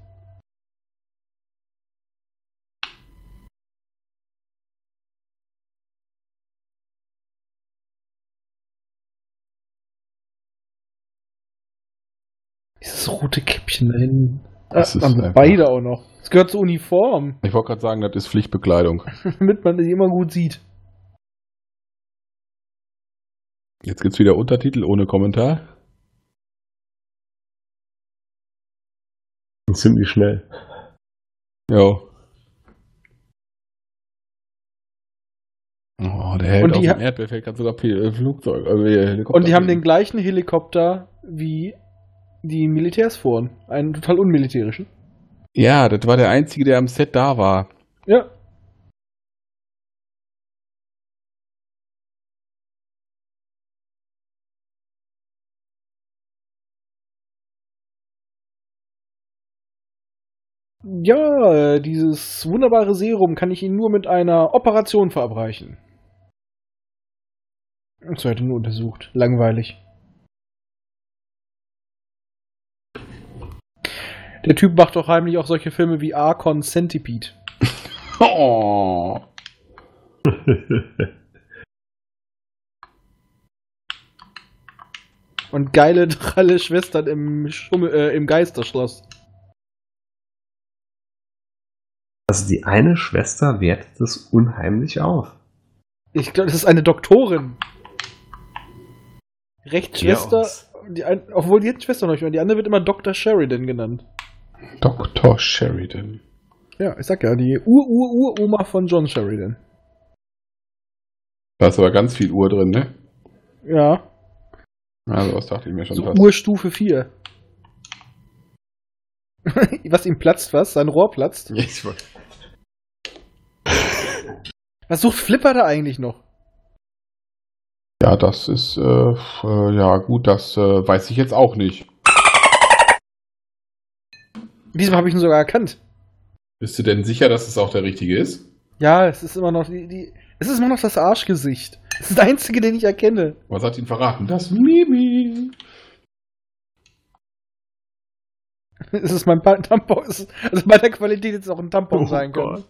Dieses rote Käppchen da hinten. Ah, Das ist haben wir einfach- beide auch noch. Es gehört zur Uniform, Ich wollte gerade sagen, das ist Pflichtbekleidung. *laughs* damit man sie immer gut sieht. Jetzt gibt's wieder Untertitel ohne Kommentar. Und ziemlich schnell. Jo. Oh, der hält Und auf die dem Erdbefehl kann sogar äh, Flugzeug, äh, Helikopter. Und die haben den gleichen Helikopter wie die Militärs fuhren. Einen total unmilitärischen. Ja, das war der einzige, der am Set da war. Ja. Ja, äh, dieses wunderbare Serum kann ich Ihnen nur mit einer Operation verabreichen. Das wird nur untersucht. Langweilig. Der Typ macht doch heimlich auch solche Filme wie Archon Centipede. Oh. *laughs* Und geile, dralle Schwestern im, Schummel, äh, im Geisterschloss. Also die eine Schwester wertet es unheimlich auf. Ich glaube, das ist eine Doktorin. Rechtsschwester, die ein, obwohl die Schwester noch nicht, die andere wird immer Dr. Sheridan genannt. Dr. Sheridan. Ja, ich sag ja, die Ur-Ur-Ur-Oma von John Sheridan. Da ist aber ganz viel Uhr drin, ne? Ja, Also, was dachte ich mir schon so fast. Urstufe 4. *laughs* was ihm platzt, was? Sein Rohr platzt? Ich wollte- Was sucht Flipper da eigentlich noch? Ja, das ist, äh, äh, ja gut, das äh, weiß ich jetzt auch nicht. Diesmal habe ich ihn sogar erkannt. Bist du denn sicher, dass es auch der richtige ist? Ja, es ist immer noch die, die es ist immer noch das Arschgesicht. Es ist der einzige, den ich erkenne. Was hat ihn verraten? Das Mimi. Es ist mein Tampon. Es ist, also bei der Qualität jetzt auch ein Tampon Oh sein können.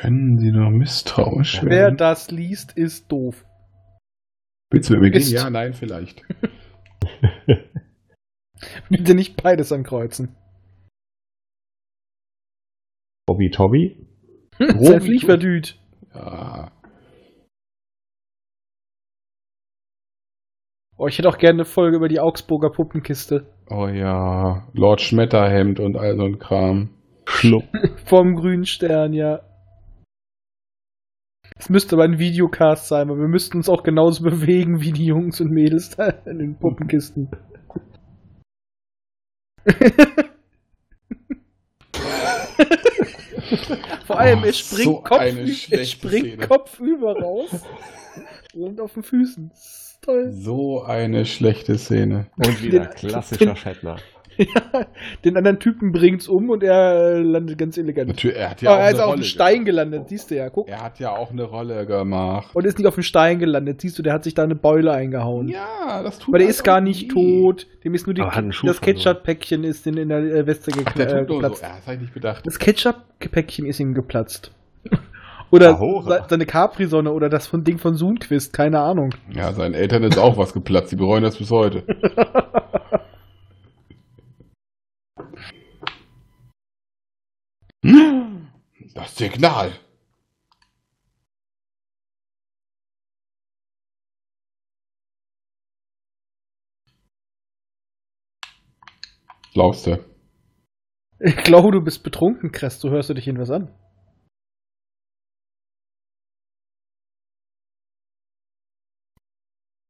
Können Sie nur misstrauisch Wer werden? das liest, ist doof. Willst du mit mir gehen? Ja, nein, vielleicht. *laughs* Bitte nicht beides ankreuzen. Bobby Tobby? Sein Fliegverdüt. Ja. Oh, ich hätte auch gerne eine Folge über die Augsburger Puppenkiste. Oh ja. Lord Schmetterhemd und all so ein Kram. Schlupp. *laughs* Vom grünen Stern, ja. Es müsste aber ein Videocast sein, aber wir müssten uns auch genauso *laughs* bewegen wie die Jungs und Mädels da in den Puppenkisten. Vor allem, Oh, er springt, so Kopf, er springt kopfüber raus und auf den Füßen. Toll. So eine schlechte Szene. Und wieder Den- *laughs* klassischer den- Shatner. Ja, *laughs* den anderen Typen bringt's um und er äh, landet ganz elegant. Natürlich, er hat Ja, ja auch er ist eine auf Rolle dem Stein gelandet, siehst du ja, guck. Er hat ja auch eine Rolle gemacht. Und ist nicht auf dem Stein gelandet, siehst du, der hat sich da eine Beule eingehauen. Ja, das tut Aber der ist gar nicht weh. tot. Dem ist nur die, das. Ketchup-Päckchen ist in, in der äh, Weste Ach, der gekla- äh, tut nur so. geplatzt. Ja, das habe ich nicht bedacht. Das Ketchup-Päckchen ist ihm geplatzt. *laughs* Oder Ahora. seine Capri-Sonne oder das von Ding von Zoomquist, keine Ahnung. Ja, seinen Eltern ist auch was geplatzt. Die bereuen das bis heute. *laughs* Das Signal. Glaubst du? Ich glaube, du bist betrunken, Kress. Du hörst du dich irgendwas an.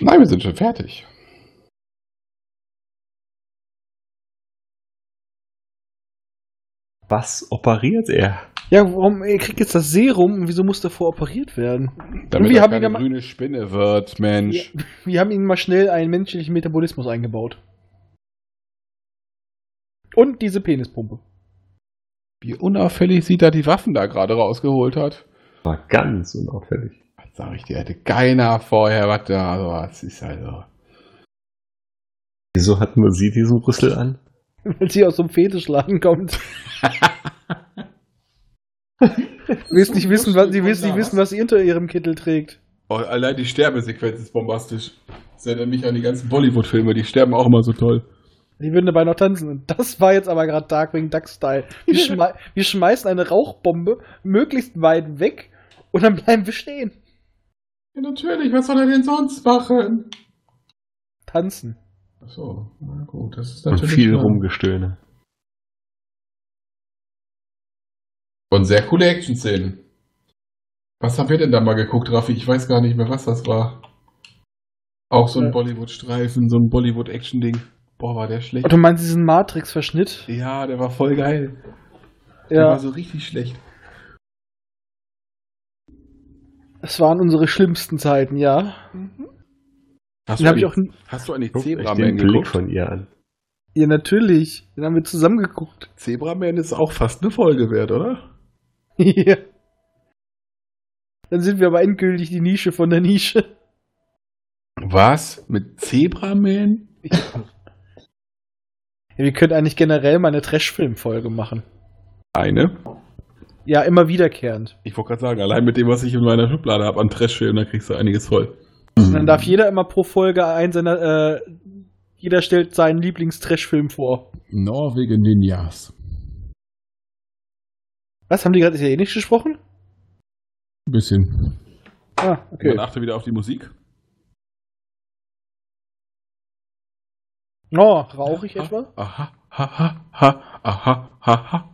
Nein, wir sind schon fertig. Was operiert er? Ja, warum? Er kriegt jetzt das Serum und wieso muss davor operiert werden? Damit wir er keine ja mal- grüne Spinne wird, Mensch. Wir, wir haben ihm mal schnell einen menschlichen Metabolismus eingebaut. Und diese Penispumpe. Wie unauffällig sie da die Waffen da gerade rausgeholt hat. War ganz unauffällig. Was sag ich dir, hätte keiner vorher was da. Also, was ist also. Wieso hat nur sie diesen Rüssel an? *laughs* Weil sie aus so einem Fetischladen kommt. *laughs* willst nicht wissen, was, sie willst nicht wissen, was sie unter ihrem Kittel trägt. Oh, allein die Sterbesequenz ist bombastisch. Das erinnert mich an die ganzen Bollywood-Filme, die sterben auch immer so toll. Die würden dabei noch tanzen. Und das war jetzt aber gerade Darkwing Duck-Style. Wir, *laughs* schmei wir schmeißen eine Rauchbombe möglichst weit weg und dann bleiben wir stehen. Ja, natürlich, was soll er denn sonst machen? Tanzen. Achso, na gut, das ist Und natürlich. viel wahr. Rumgestöhne. Und sehr coole Action-Szenen. Was haben wir denn da mal geguckt, Raffi? Ich weiß gar nicht mehr, was das war. Auch so ein Äh. Bollywood-Streifen, so ein Bollywood-Action-Ding. Boah, war der schlecht. Und du meinst diesen Matrix-Verschnitt? Ja, der war voll geil. Der war Ja, so richtig schlecht. es waren unsere schlimmsten Zeiten, ja. Hast du, eigentlich, auch. hast du eigentlich Zebraman den Blick geguckt? von ihr an. Ja, natürlich. Den haben wir zusammen geguckt. *laughs* Zebraman ist auch fast eine Folge wert, oder? ja. Dann sind wir aber endgültig die Nische von der Nische. Was? Mit Zebraman? *laughs* Ja, wir können eigentlich generell mal eine Trash-Film-Folge machen. Eine? Ja, immer wiederkehrend. Ich wollte gerade sagen, allein mit dem, was ich in meiner Schublade habe an Trashfilmen, da kriegst du einiges voll. Und dann darf jeder immer pro Folge einen seiner, äh, jeder stellt seinen Lieblings-Trash-Film vor. Norwegen Ninjas. Was, haben die gerade Italienisch gesprochen? Ein bisschen. Ah, Okay. Dann achte wieder auf die Musik. Oh, rauche ich etwa? Aha, ha, ha, ha, aha,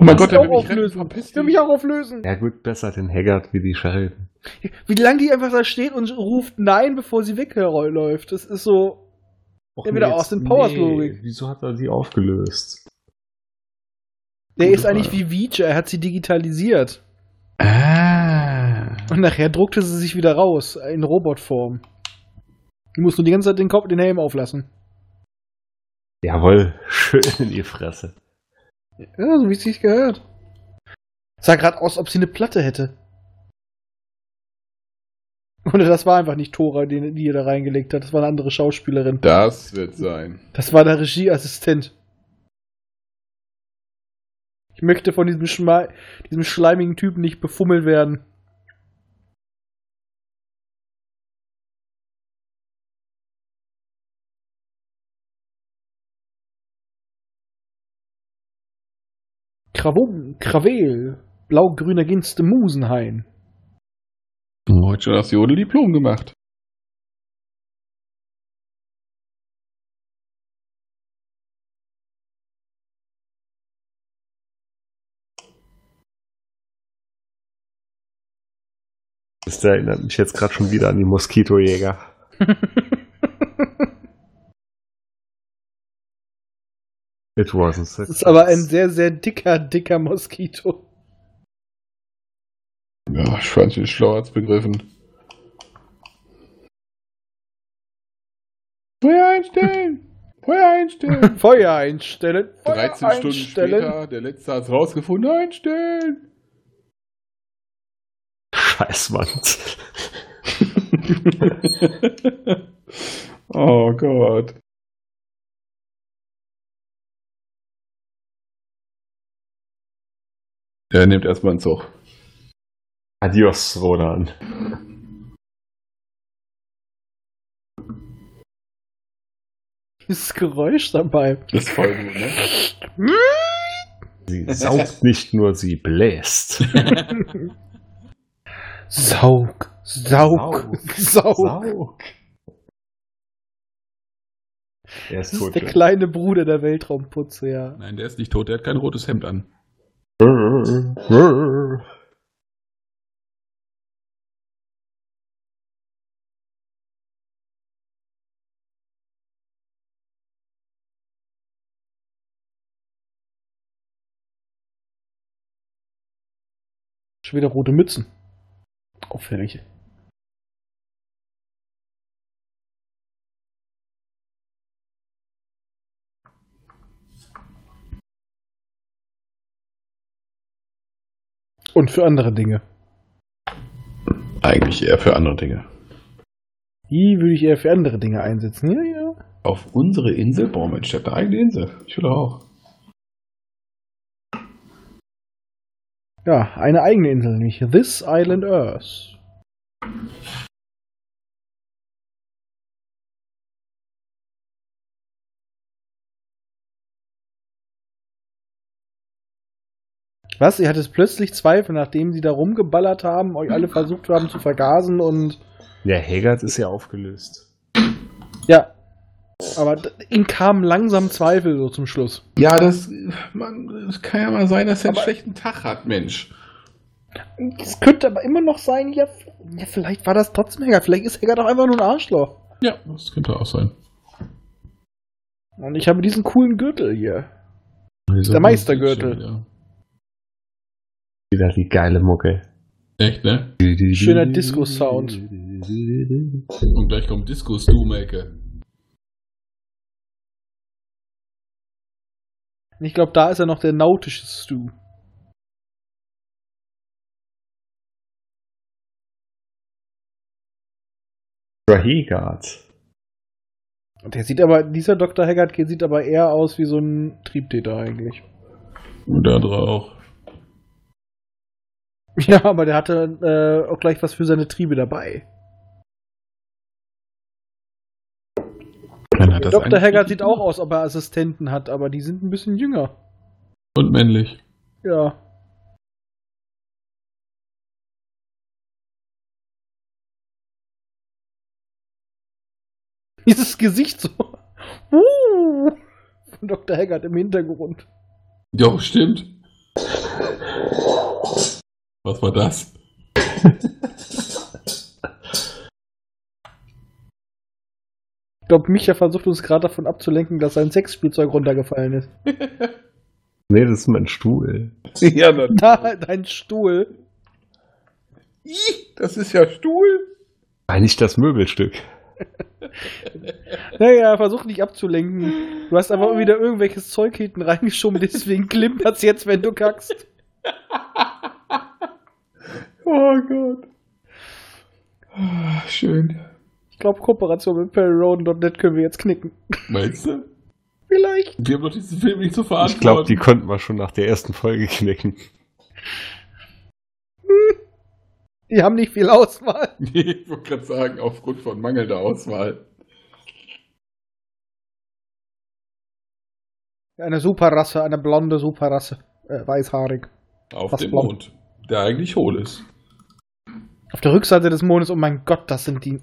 Oh mein Gott, Ich der will mich auflösen. verpiss Ich will mich auch auflösen. Ja gut, besser den Haggard wie die Sheridan. Wie lange die einfach da steht und ruft Nein, bevor sie wegläuft. Das ist so. Och, Ja, wieder nee, Austin jetzt- Powers nee, Logik. Wieso hat er die aufgelöst? Der Gute ist eigentlich Frage. wie Vijay, er hat sie digitalisiert. Ah. Und nachher druckte sie sich wieder raus, in Robotform. Die muss nur die ganze Zeit den Kopf, den Helm auflassen. Jawohl, *laughs* schön in die Fresse. Ja, so wie es sich gehört. Sah gerade aus, ob sie eine Platte hätte. Oder das war einfach nicht Tora, die, die ihr da reingelegt hat. Das war eine andere Schauspielerin. Das wird sein. Das war der Regieassistent. Ich möchte von diesem, Schma diesem schleimigen Typen nicht befummelt werden. Krawum, Krawel, blau-grüner Ginste Musenhain. Heute schon das Jodel-Diplom gemacht. Das erinnert mich jetzt gerade schon wieder an die Moskitojäger. *laughs* It wasn't so Das ist aber ein sehr, sehr dicker, dicker Moskito. Ja, ich fand ihn schlau als begriffen. Feuer einstellen! Feuer einstellen! *laughs* Feuer einstellen. Feuer 13 Stunden einstellen. später, der letzte hat es rausgefunden, einstellen! Scheißwand. *laughs* oh Gott. Der nimmt erstmal einen Zug. Adios, Ronan. Dieses Geräusch dabei. Das ist voll gut, ne? Sie saugt nicht nur, sie bläst. Saug, Saug, Saug. Saug. Er ist Das tot. ist der kleine Bruder der Weltraumputze, ja. Nein, der ist nicht tot, der hat kein rotes Hemd an. Schon wieder rote Mützen. Auffällig. Und für andere Dinge. Eigentlich eher für andere Dinge. Die würde ich eher für andere Dinge einsetzen. Ja, ja. Auf unsere Insel? Boah, Mensch, der hat eine eigene Insel. Ich will auch. Ja, eine eigene Insel, nämlich This Island Earth. Was? Ihr hattet plötzlich Zweifel, nachdem sie da rumgeballert haben, euch alle versucht haben zu vergasen und. Ja, Haggard ist ja aufgelöst. Ja. Aber ihm kamen langsam Zweifel so zum Schluss. Ja, das, man, das kann ja mal sein, dass er einen schlechten Tag hat, Mensch. Es könnte aber immer noch sein, ja, ja, vielleicht war das trotzdem Haggard. Vielleicht ist Haggard doch einfach nur ein Arschloch. Ja, das könnte auch sein. Und ich habe diesen coolen Gürtel hier. Der Meistergürtel. Ja. Wieder die geile Mucke. Echt, ne? Schöner Disco-Sound. Und gleich kommt Disco Stu-Ecke. Und Ich glaube, da ist ja noch der nautische Stu. Rahegard. Und der sieht aber, dieser Dr. Haggard sieht aber eher aus wie so ein Triebtäter eigentlich. Und der andere auch. *laughs* Ja, aber der hatte äh, auch gleich was für seine Triebe dabei. Dann hat das Dr. Haggard sieht auch aus, ob er Assistenten hat, aber die sind ein bisschen jünger. Und männlich. Ja. Dieses Gesicht so. *laughs* Uh, von Dr. Haggard im Hintergrund. Jo, stimmt. Was war das? Ich glaube, Micha versucht uns gerade davon abzulenken, dass sein Sexspielzeug runtergefallen ist. *laughs* Nee, das ist mein Stuhl. *laughs* ja, dann. Da, dein Stuhl. Ih, das ist ja Stuhl. Eigentlich das Möbelstück. *laughs* Naja, versuch nicht abzulenken. Du hast einfach wieder irgendwelches Zeug hinten reingeschoben, deswegen klimpert's jetzt, wenn du kackst. Oh Gott. Ah, schön. Ich glaube, Kooperation mit PerryRoden.net können wir jetzt knicken. Meinst du? Vielleicht. Wir haben doch diesen Film nicht zu Ich glaube, verantworten. die konnten wir schon nach der ersten Folge knicken. *laughs* Die haben nicht viel Auswahl. *laughs* Nee, ich wollte gerade sagen, aufgrund von mangelnder Auswahl. Eine Superrasse, eine blonde Superrasse. Äh, weißhaarig. Auf Was dem blond. Mond. Der eigentlich hohl ist. Auf der Rückseite des Mondes, oh mein Gott, das sind die.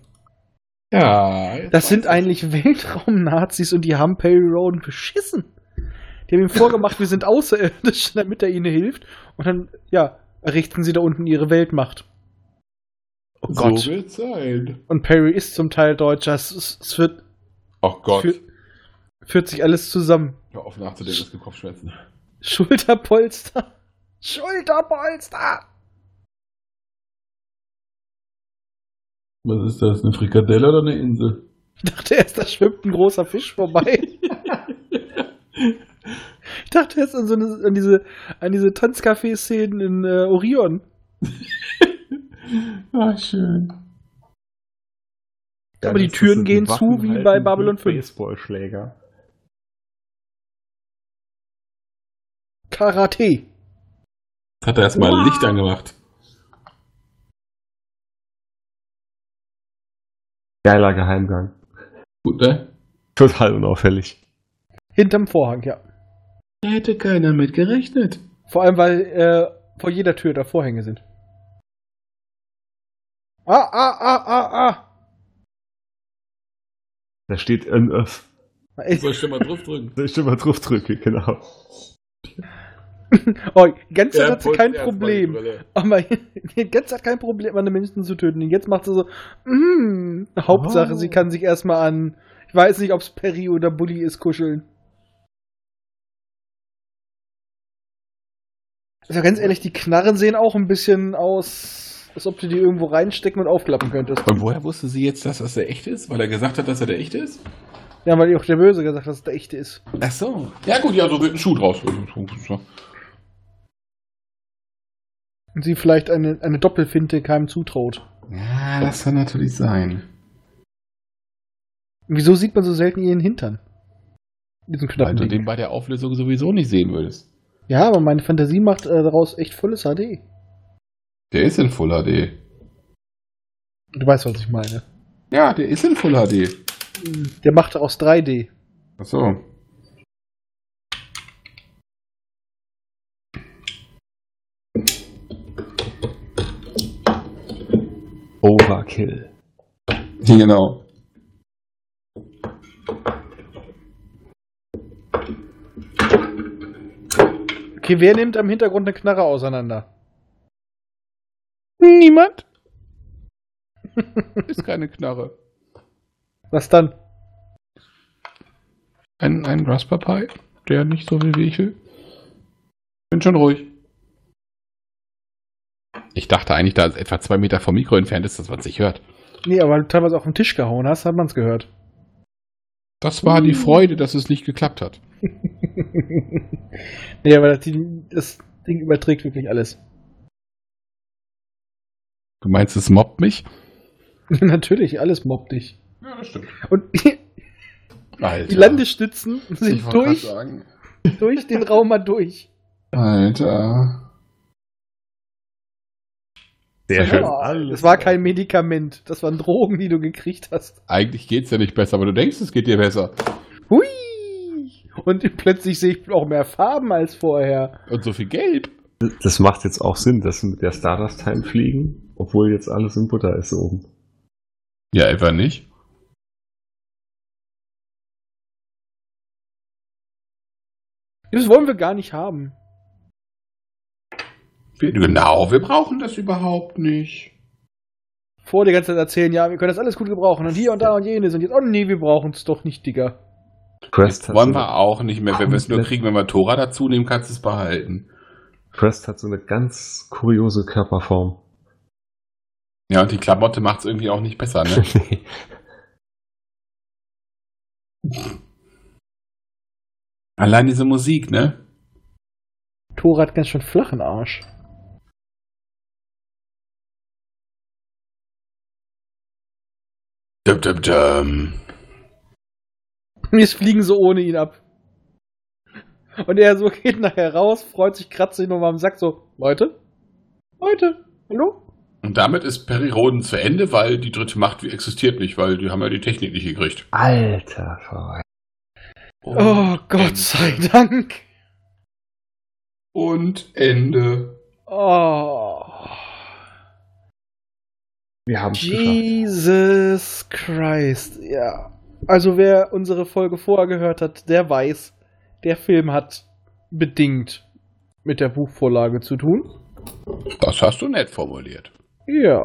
Ja. Das sind eigentlich Weltraum-Nazis und die haben Perry Roden beschissen. Die haben ihm vorgemacht, wir sind außerirdisch, damit er ihnen hilft. Und dann, ja, errichten sie da unten ihre Weltmacht. Oh So Gott. wird sein. Und Perry ist zum Teil Deutscher. Es, es, es wird, Ach Gott. Für- führt sich alles zusammen. Hör auf nachzudenken, das gibt Kopfschmerzen. Schulterpolster. Schulterpolster. Was ist das? Eine Frikadelle oder eine Insel? Ich dachte erst, da schwimmt ein großer Fisch vorbei. *laughs* Ich dachte erst an, so eine, an diese, an diese Tanzcafé-Szenen in äh, Orion. Ach, *laughs* schön. Aber die Türen gehen zu, wie bei Babylon 5. Baseballschläger. Karate. Hat er erstmal Licht angemacht. Geiler Geheimgang. Gut, ne? Total unauffällig. Hinterm Vorhang, ja. Da hätte keiner mit gerechnet. Vor allem, weil äh, vor jeder Tür da Vorhänge sind. Ah, ah, ah, ah, ah. Da steht NF. Soll ich schon mal drauf drücken? Da ich immer drauf drücke, genau. *laughs* Oh, ganz hat sie kein Problem. Aber *laughs* ganz hat kein Problem, an den Menschen zu töten. Und jetzt macht sie so, mm, Hauptsache, Oh. sie kann sich erstmal an, ich weiß nicht, ob es Perry oder Bully ist, kuscheln. Also ganz ehrlich, die Knarren sehen auch ein bisschen aus, als ob du die irgendwo reinstecken und aufklappen könntest. Und woher wusste sie jetzt, dass das der echte ist? Weil er gesagt hat, dass er der echte ist? Ja, weil auch der Böse gesagt hat, dass es der echte ist. Ach so. Ja gut, ja, so wird ein Schuh draus. Und sie vielleicht eine, eine Doppelfinte keinem zutraut. Ja, das kann natürlich sein. Und wieso sieht man so selten ihren Hintern? Diesen Weil du den bei der Auflösung sowieso nicht sehen würdest. Ja, aber meine Fantasie macht äh, daraus echt volles HD. Der ist in Full HD. Du weißt, was ich meine. Ja, der ist in Full HD. Der macht aus 3D. Ach so. Overkill. Genau. Okay, wer nimmt am Hintergrund eine Knarre auseinander? Niemand. *laughs* Ist keine Knarre. Was dann? Ein, ein Raspberry Pi, der nicht so will wie ich will. Bin schon ruhig. Ich dachte eigentlich, da es etwa zwei Meter vom Mikro entfernt ist, dass man sich hört. Nee, aber weil du teilweise auf den Tisch gehauen hast, hat man es gehört. Das war die Freude, dass es nicht geklappt hat. *laughs* nee, aber das Ding, das Ding überträgt wirklich alles. Du meinst, es mobbt mich? *laughs* Natürlich, alles mobbt dich. Ja, das stimmt. Und *laughs* Alter. die Landestützen sind durch, durch den Raum mal durch. Alter. Sehr schön. Ja, das war kein Medikament. Das waren Drogen, die du gekriegt hast. Eigentlich geht's ja nicht besser, aber du denkst, es geht dir besser. Hui! Und plötzlich sehe ich auch mehr Farben als vorher. Und so viel Gelb. Das macht jetzt auch Sinn, dass sie mit der Stardust Time fliegen, obwohl jetzt alles in Butter ist oben. Ja, etwa nicht. Das wollen wir gar nicht haben. Genau, wir brauchen das überhaupt nicht. Vor die ganze Zeit erzählen, ja, wir können das alles gut gebrauchen und hier und da und jenes und jetzt, oh nee, wir brauchen es doch nicht, Digga. Quest hat, Wollen so wir auch nicht mehr. Wenn wir es nur kriegen, wenn wir Tora dazu nehmen, kannst du es behalten. Quest hat so eine ganz kuriose Körperform. Ja, und die Klamotte macht es irgendwie auch nicht besser, ne? *laughs* Allein diese Musik, ne? Thor hat ganz schön flachen Arsch. Dum, dum, dum. Wir fliegen so ohne ihn ab. Und er so *laughs* geht nachher raus, freut sich, kratzt sich nochmal am Sack, so, Leute? Leute? Hallo? Und damit ist Perry Roden zu Ende, weil die dritte Macht existiert nicht, weil die haben ja die Technik nicht gekriegt. Alter Verweis. Oh, Gott sei Dank. Und Ende. Oh. Wir haben es geschafft. Jesus Christ, ja. Also wer unsere Folge vorher gehört hat, der weiß, der Film hat bedingt mit der Buchvorlage zu tun. Das hast du nett formuliert. Ja.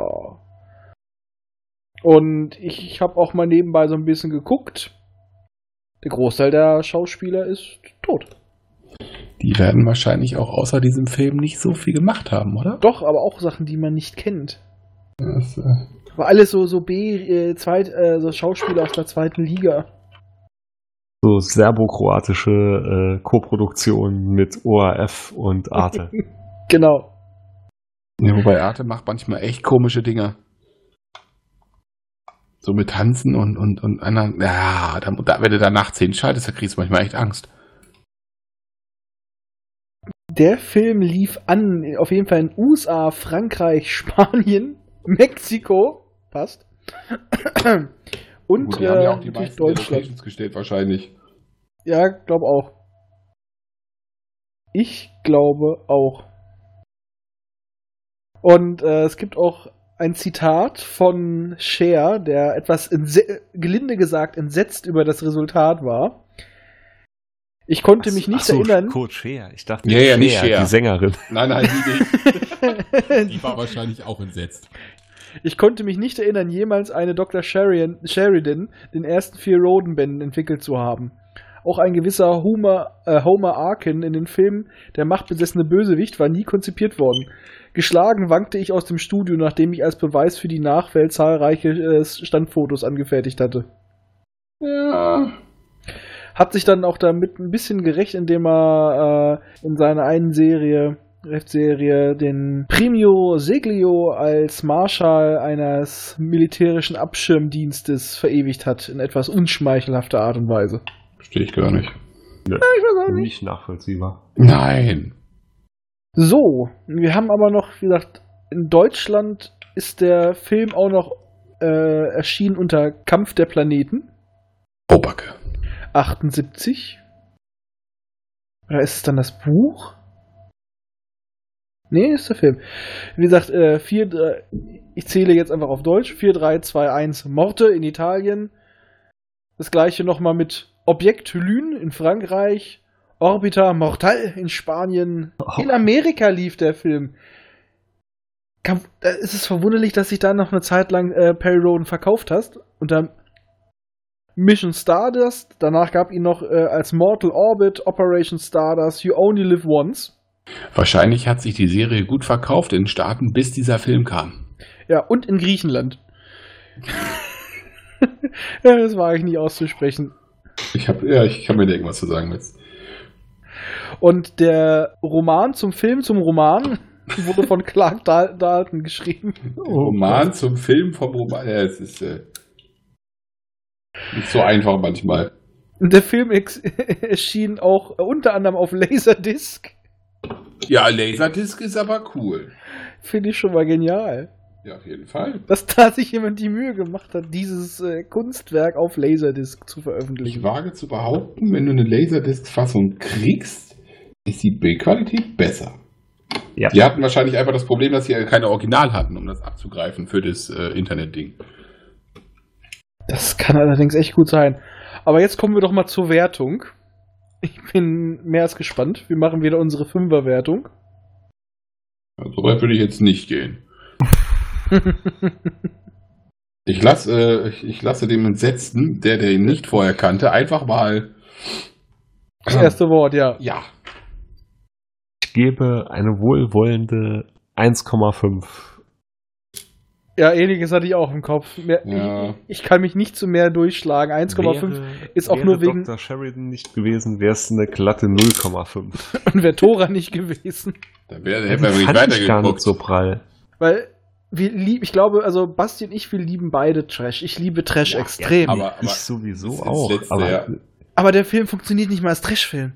Und ich, ich habe auch mal nebenbei so ein bisschen geguckt. Der Großteil der Schauspieler ist tot. Die werden wahrscheinlich auch außer diesem Film nicht so viel gemacht haben, oder? Doch, aber auch Sachen, die man nicht kennt. Das, äh, Aber alles so, so B, äh, zweit, äh, so Schauspieler aus der zweiten Liga. So serbokroatische äh, Koproduktion mit ORF und Arte. *laughs* Genau. ja, wobei *laughs* Arte macht manchmal echt komische Dinge. So mit Tanzen und, und, und einer, ja, da, da, wenn du da nachts hinschaltest, da kriegst du manchmal echt Angst. Der Film lief an, auf jeden Fall in USA, Frankreich, *laughs* Spanien, Mexiko, passt. Und Gut, die haben ja äh, auch die meisten Deutschland. Gestellt, wahrscheinlich. Ja, glaube auch. Ich glaube auch. Und äh, es gibt auch ein Zitat von Cher, der etwas gelinde gesagt entsetzt über das Resultat war. Ich konnte mich nicht Ach so, erinnern. Kurt Cher. Ich dachte, Ja, ja, nicht Cher. die Sängerin. *laughs* Nein, nein, die. *laughs* Die war wahrscheinlich auch entsetzt. Ich konnte mich nicht erinnern, jemals eine Dr. Sheridan, Sheridan den ersten vier Roden-Bänden entwickelt zu haben. Auch ein gewisser Homer, äh, Homer Arkin in den Filmen Der machtbesessene Bösewicht war nie konzipiert worden. Geschlagen wankte ich aus dem Studio, nachdem ich als Beweis für die Nachwelt zahlreiche äh, Standfotos angefertigt hatte. ja. Hat sich dann auch damit ein bisschen gerecht, indem er äh, in seiner einen Serie, Rechtserie, den Primio Seglio als Marschall eines militärischen Abschirmdienstes verewigt hat, in etwas unschmeichelhafter Art und Weise. Verstehe ich gar nicht. Nö, weiß auch nicht nachvollziehbar. Nein. So, wir haben aber noch, wie gesagt, in Deutschland ist der Film auch noch äh, erschienen unter Kampf der Planeten. Oh, Backe. 78. Oder ist es dann das Buch? Nee, ist der Film. Wie gesagt, äh, 4, 3, ich zähle jetzt einfach auf Deutsch. 4, 3, 2, 1 Morte in Italien. Das gleiche nochmal mit Objekt Lune in Frankreich. Orbiter Mortal in Spanien. In Amerika lief der Film. Da ist es verwunderlich, dass sich da noch eine Zeit lang äh, Perry Roden verkauft hast. Unter Mission Stardust. Danach gab ihn noch äh, als Mortal Orbit, Operation Stardust, You Only Live Once. Wahrscheinlich hat sich die Serie gut verkauft in den Staaten, bis dieser Film kam. Ja, und in Griechenland. *laughs* ja, das war eigentlich nie auszusprechen. Ich hab, ja, ich kann mir denken, was du sagen willst. Und der Roman zum Film zum Roman wurde von *laughs* Clark Dal Dalton geschrieben. Roman zum Film vom Roman. Ja, es ist äh, nicht so einfach manchmal. Der Film *laughs* erschien auch unter anderem auf Laserdisc. Ja, Laserdisc ist aber cool. Finde ich schon mal genial. Ja, auf jeden Fall. Dass da sich jemand die Mühe gemacht hat, dieses äh, Kunstwerk auf Laserdisc zu Ich veröffentlichen. wage zu behaupten, wenn du eine Laserdisc-Fassung kriegst, ist die Bildqualität besser. Ja. Die hatten wahrscheinlich einfach das Problem, dass sie keine Original hatten, um das abzugreifen für das äh, Internet-Ding. Das kann allerdings echt gut sein. Aber jetzt kommen wir doch mal zur Wertung. Ich bin mehr als gespannt. Wir machen wieder unsere Fünferwertung. Ja, so weit würde ich jetzt nicht gehen. *laughs* Ich lasse, äh, ich, ich lasse dem Entsetzten, der, der ihn nicht vorher kannte, einfach mal. Das erste Wort, ja. Ja. Ich gebe eine wohlwollende 1,5. Ja, ähnliches hatte ich auch im Kopf. Mehr, Ja. ich, ich kann mich nicht zu mehr durchschlagen. 1,5 Wäre- ist auch wäre nur wegen- Dr. Sheridan nicht gewesen, wäre es eine glatte 0,5. *laughs* und wäre Tora nicht gewesen. Da wär, hätten wir wirklich ich gar nicht weitergeguckt. so prall. Weil wir lieb, ich glaube, also Basti und ich, wir lieben beide Trash. Ich liebe Trash extrem. aber- ich sowieso auch. Letzte, aber ja. aber der Film funktioniert nicht mal als Trash-Film.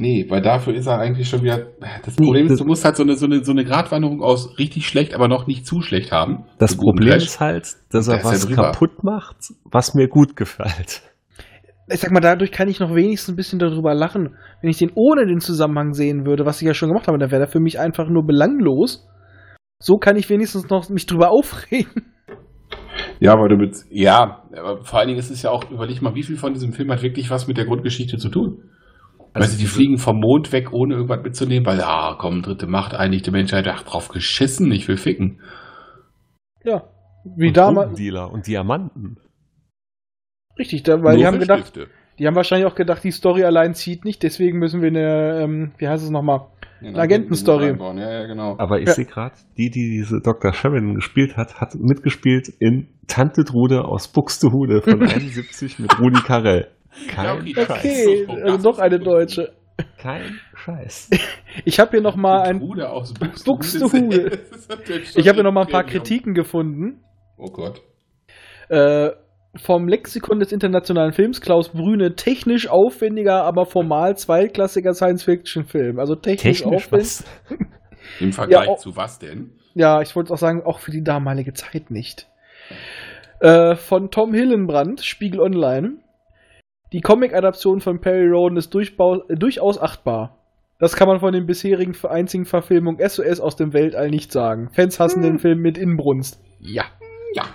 Nee, weil dafür ist er eigentlich schon wieder. Das Nee, Problem das- ist, du musst halt so eine, so eine, so eine Gratwanderung aus richtig schlecht, aber noch nicht zu schlecht haben. Das Problem Trash. ist halt, dass Da er er was drüber. kaputt macht, was mir gut gefällt. Ich sag mal, dadurch kann ich noch wenigstens ein bisschen darüber lachen. Wenn ich den ohne den Zusammenhang sehen würde, was ich ja schon gemacht habe, dann wäre der für mich einfach nur belanglos. So kann ich wenigstens noch mich drüber *laughs* aufregen. Ja, aber du mit, ja, aber vor allen Dingen ist es ja auch, überleg mal, wie viel von diesem Film hat wirklich was mit der Grundgeschichte zu tun? Also weißt du, die diese- fliegen vom Mond weg, ohne irgendwas mitzunehmen, weil, ah, komm, dritte Macht, einigte Menschheit, ach, drauf geschissen, ich will ficken. Ja. Wie und damals. Drogendealer und Diamanten. Richtig, da, weil die Nur haben für gedacht, Stifte. die haben wahrscheinlich auch gedacht, die Story allein zieht nicht, deswegen müssen wir eine, ähm, wie heißt es nochmal? Ja, Eine Agentenstory. Ja, ja, genau. Aber ich Ja. sehe gerade, die, die diese Dr. Sheridan gespielt hat, hat mitgespielt in Tante Trude aus Buxtehude von *laughs* 71 mit Rudi Carell. Kein Ja, okay. Scheiß. Okay, also doch eine deutsche. Kein Scheiß. *laughs* Ich habe hier noch mal ein, Buxtehude. *laughs* Ich habe hier noch mal ein paar. Kritiken gefunden. Oh Gott. Äh, vom Lexikon des internationalen Films Klaus Brüne technisch aufwendiger, aber formal zweitklassiger Science-Fiction-Film. Also technisch, Technisch aufwendig. was? *laughs* Im Vergleich Ja, oh. zu was denn? Ja, ich wollte auch sagen, auch für die damalige Zeit nicht. Äh, von Tom Hillenbrand, Spiegel Online. Die Comic-Adaption von Perry Roden ist äh, durchaus achtbar. Das kann man von den bisherigen einzigen Verfilmungen SOS aus dem Weltall nicht sagen. Fans hassen den Film mit Inbrunst. Ja. Ja.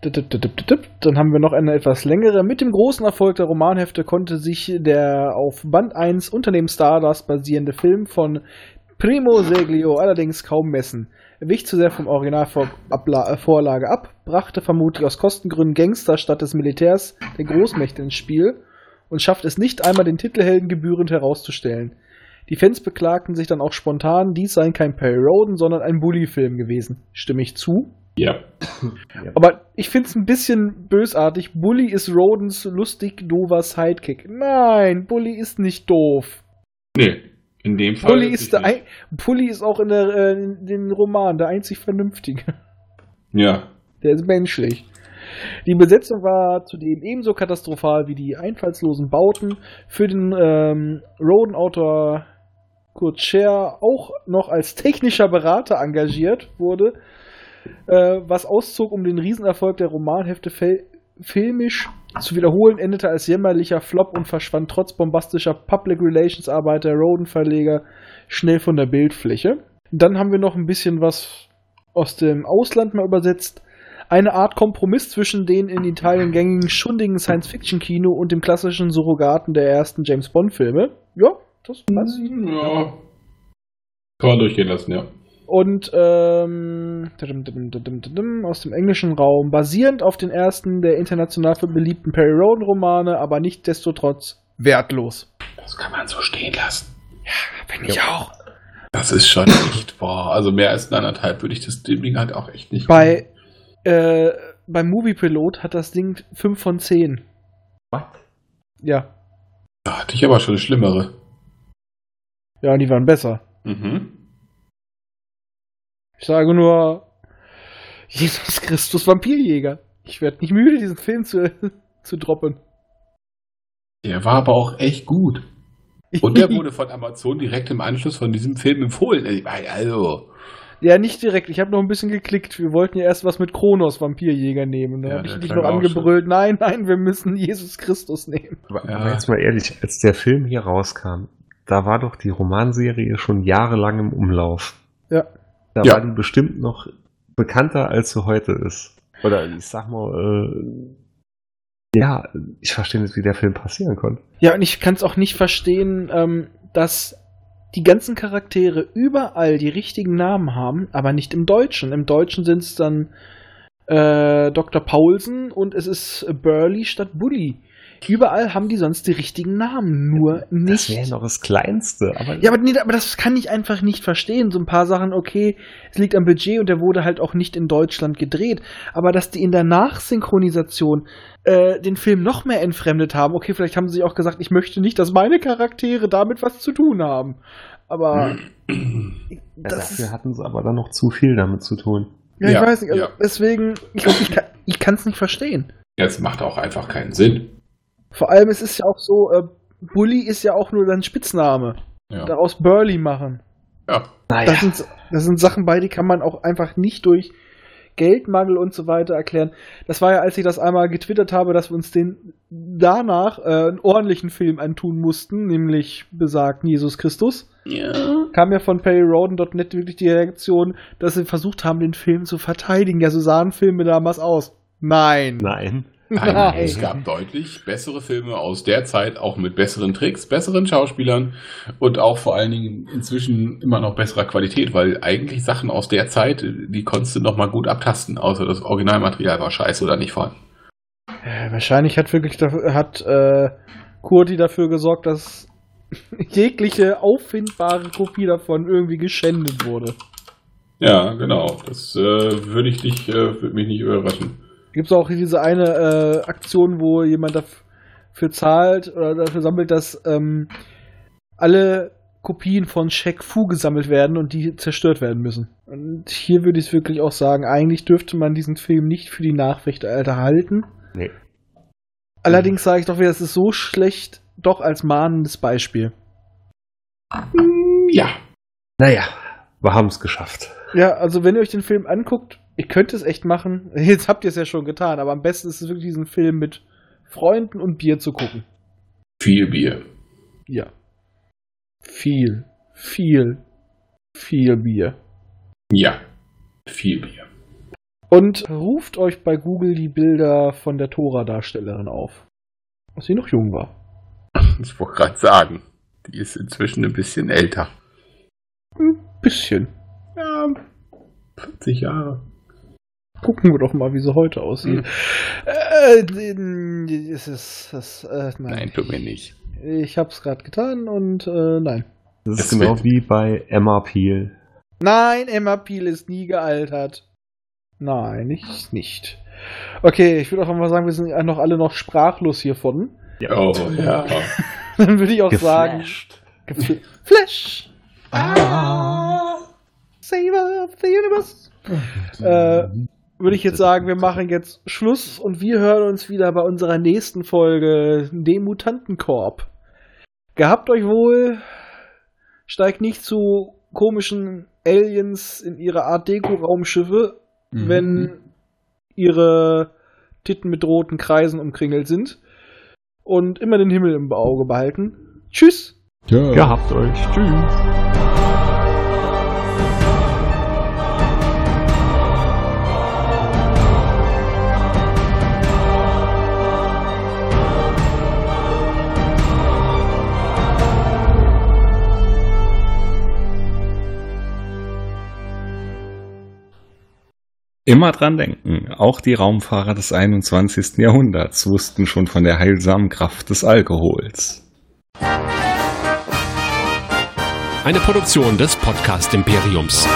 Dann haben wir noch eine etwas längere. Mit dem großen Erfolg der Romanhefte konnte sich der auf Band 1 Unternehmen Stardust basierende Film von Primo Seglio allerdings kaum messen. Er wich zu sehr vom Originalvorlage ab, brachte vermutlich aus Kostengründen Gangster statt des Militärs der Großmächte ins Spiel und schafft es nicht einmal den Titelhelden gebührend herauszustellen. Die Fans beklagten sich dann auch spontan, dies sei kein Perry Roden, sondern ein Bully-Film gewesen. Stimme ich zu? Ja. Aber ich finde es ein bisschen bösartig. Bully ist Rodens lustig dover Sidekick. Nein, Bully ist nicht doof. Nee. In dem Fall. Bully ist, der ein, Bully ist auch in, der, äh, in den Roman der einzig Vernünftige. Ja. Der ist menschlich. Die Besetzung war zudem ebenso katastrophal wie die einfallslosen Bauten. Für den ähm, Roden-Autor Kurt Scher auch noch als technischer Berater engagiert wurde, äh, was auszog, um den Riesenerfolg der Romanhefte filmisch zu wiederholen, endete als jämmerlicher Flop und verschwand trotz bombastischer Public Relations Arbeit der Roden-Verleger schnell von der Bildfläche. Dann haben wir noch ein bisschen was aus dem Ausland mal übersetzt. Eine Art Kompromiss zwischen den in Italien gängigen schundigen Science-Fiction-Kino und dem klassischen Surrogaten der ersten James Bond-Filme. Ja, das passt. Ja. Kann man durchgehen lassen, ja. Und ähm, aus dem englischen Raum, basierend auf den ersten der international beliebten Perry Roden-Romane, aber nicht destotrotz wertlos. Das kann man so stehen lassen. Finde ich auch. Das ist schon echt, boah, also mehr als anderthalb würde ich das Ding halt auch echt nicht. Bei äh, beim Movie Pilot hat das Ding 5 von 10. Was? Ja. Da hatte ich aber schon eine schlimmere. Ja, die waren besser. Mhm. Ich sage nur Jesus Christus Vampirjäger. Ich werde nicht müde, diesen Film zu, *laughs* zu droppen. Der war aber auch echt gut. Und der *laughs* wurde von Amazon direkt im Anschluss von diesem Film empfohlen. Also, Ja, nicht direkt. Ich habe noch ein bisschen geklickt. Wir wollten ja erst was mit Kronos Vampirjäger nehmen. Da Ja, habe ich dich noch angebrüllt. Nein, nein, wir müssen Jesus Christus nehmen. Aber, Ja. aber jetzt mal ehrlich, als der Film hier rauskam, da war doch die Romanserie schon jahrelang im Umlauf. Ja. Da Ja. war die bestimmt noch bekannter, als sie heute ist. Oder ich sag mal, äh, ja, ich verstehe nicht, wie der Film passieren konnte. Ja, und ich kann es auch nicht verstehen, ähm, dass die ganzen Charaktere überall die richtigen Namen haben, aber nicht im Deutschen. Im Deutschen sind es dann äh, Dr. Paulsen und es ist Burley statt Bully. Überall haben die sonst die richtigen Namen, nur Das nicht. wäre noch das Kleinste. Aber Ja, aber, nee, aber das kann ich einfach nicht verstehen. So ein paar Sachen, okay, es liegt am Budget und der wurde halt auch nicht in Deutschland gedreht. Aber dass die in der Nachsynchronisation äh, den Film noch mehr entfremdet haben, okay, vielleicht haben sie sich auch gesagt, ich möchte nicht, dass meine Charaktere damit was zu tun haben. Aber ja, *clears throat* das dafür hatten sie aber dann noch zu viel damit zu tun. ja, ich Ja, weiß nicht, also ja. deswegen, ich ich kann ich kann es nicht verstehen. Jetzt macht auch einfach keinen Sinn. Vor allem, es ist ja auch so, äh, Bully ist ja auch nur dein Spitzname. Ja. Daraus Burly machen. ja. Naja. Das, sind, das sind Sachen bei, die kann man auch einfach nicht durch Geldmangel und so weiter erklären. Das war ja, als ich das einmal getwittert habe, dass wir uns den danach äh, einen ordentlichen Film antun mussten, nämlich besagten Jesus Christus. ja. Kam ja von PerryRoden.net wirklich die Reaktion, dass sie versucht haben, den Film zu verteidigen. Ja, so sahen Filme damals aus. Nein. Nein. Nein, Nein. es gab deutlich bessere Filme aus der Zeit, auch mit besseren Tricks, besseren Schauspielern und auch vor allen Dingen inzwischen immer noch besserer Qualität, weil eigentlich Sachen aus der Zeit, die konntest du noch mal gut abtasten, außer das Originalmaterial war scheiße oder nicht vorhanden. Äh, wahrscheinlich hat wirklich dafür, hat äh, Kurti dafür gesorgt, dass *laughs* jegliche auffindbare Kopie davon irgendwie geschändet wurde. Ja, genau. Das äh, würde ich dich, äh, würde mich nicht überraschen. Gibt es auch diese eine äh, Aktion, wo jemand dafür zahlt oder dafür sammelt, dass ähm, alle Kopien von Shaq Fu gesammelt werden und die zerstört werden müssen. Und hier würde ich es wirklich auch sagen, eigentlich dürfte man diesen Film nicht für die Nachricht erhalten. Nee. Allerdings sage ich doch wieder, es ist so schlecht, doch als mahnendes Beispiel. Ja. Naja, wir haben es geschafft. Ja, also wenn ihr euch den Film anguckt, ihr könnt es echt machen. *laughs* Jetzt habt ihr es ja schon getan, aber am besten ist es wirklich diesen Film mit Freunden und Bier zu gucken. Viel Bier. Ja. Viel, viel, viel Bier. Ja. Viel Bier. Und ruft euch bei Google die Bilder von der Tora-Darstellerin auf. Als sie noch jung war. *laughs* Ich wollte gerade sagen, die ist inzwischen ein bisschen älter. Ein bisschen. Ja, 40 Jahre. Gucken wir doch mal, wie sie heute aussieht. Äh, es ist, das, äh, nein. Nein, tut mir nicht. Ich hab's gerade getan und äh, nein. Das ist Es genau wird- wie bei Emma Peel. Nein, Emma Peel ist nie gealtert. Nein, ich nicht. Okay, ich würde auch mal sagen, wir sind noch alle noch sprachlos hiervon. Oh, *laughs* ja. Dann würde ich auch sagen, Geflasht. Gefl- Flash! Saver of the Universe! äh, würde ich jetzt sagen, wir machen jetzt Schluss und wir hören uns wieder bei unserer nächsten Folge, dem Mutantenkorb. Gehabt euch wohl, steigt nicht zu komischen Aliens in ihre Art Deko-Raumschiffe, Mhm. wenn ihre Titten mit roten Kreisen umkringelt sind. Und immer den Himmel im Auge behalten. Tschüss! Ja. Gehabt euch. Tschüss. Immer dran denken, auch die Raumfahrer des 21. Jahrhunderts wussten schon von der heilsamen Kraft des Alkohols. Eine Produktion des Podcast Imperiums.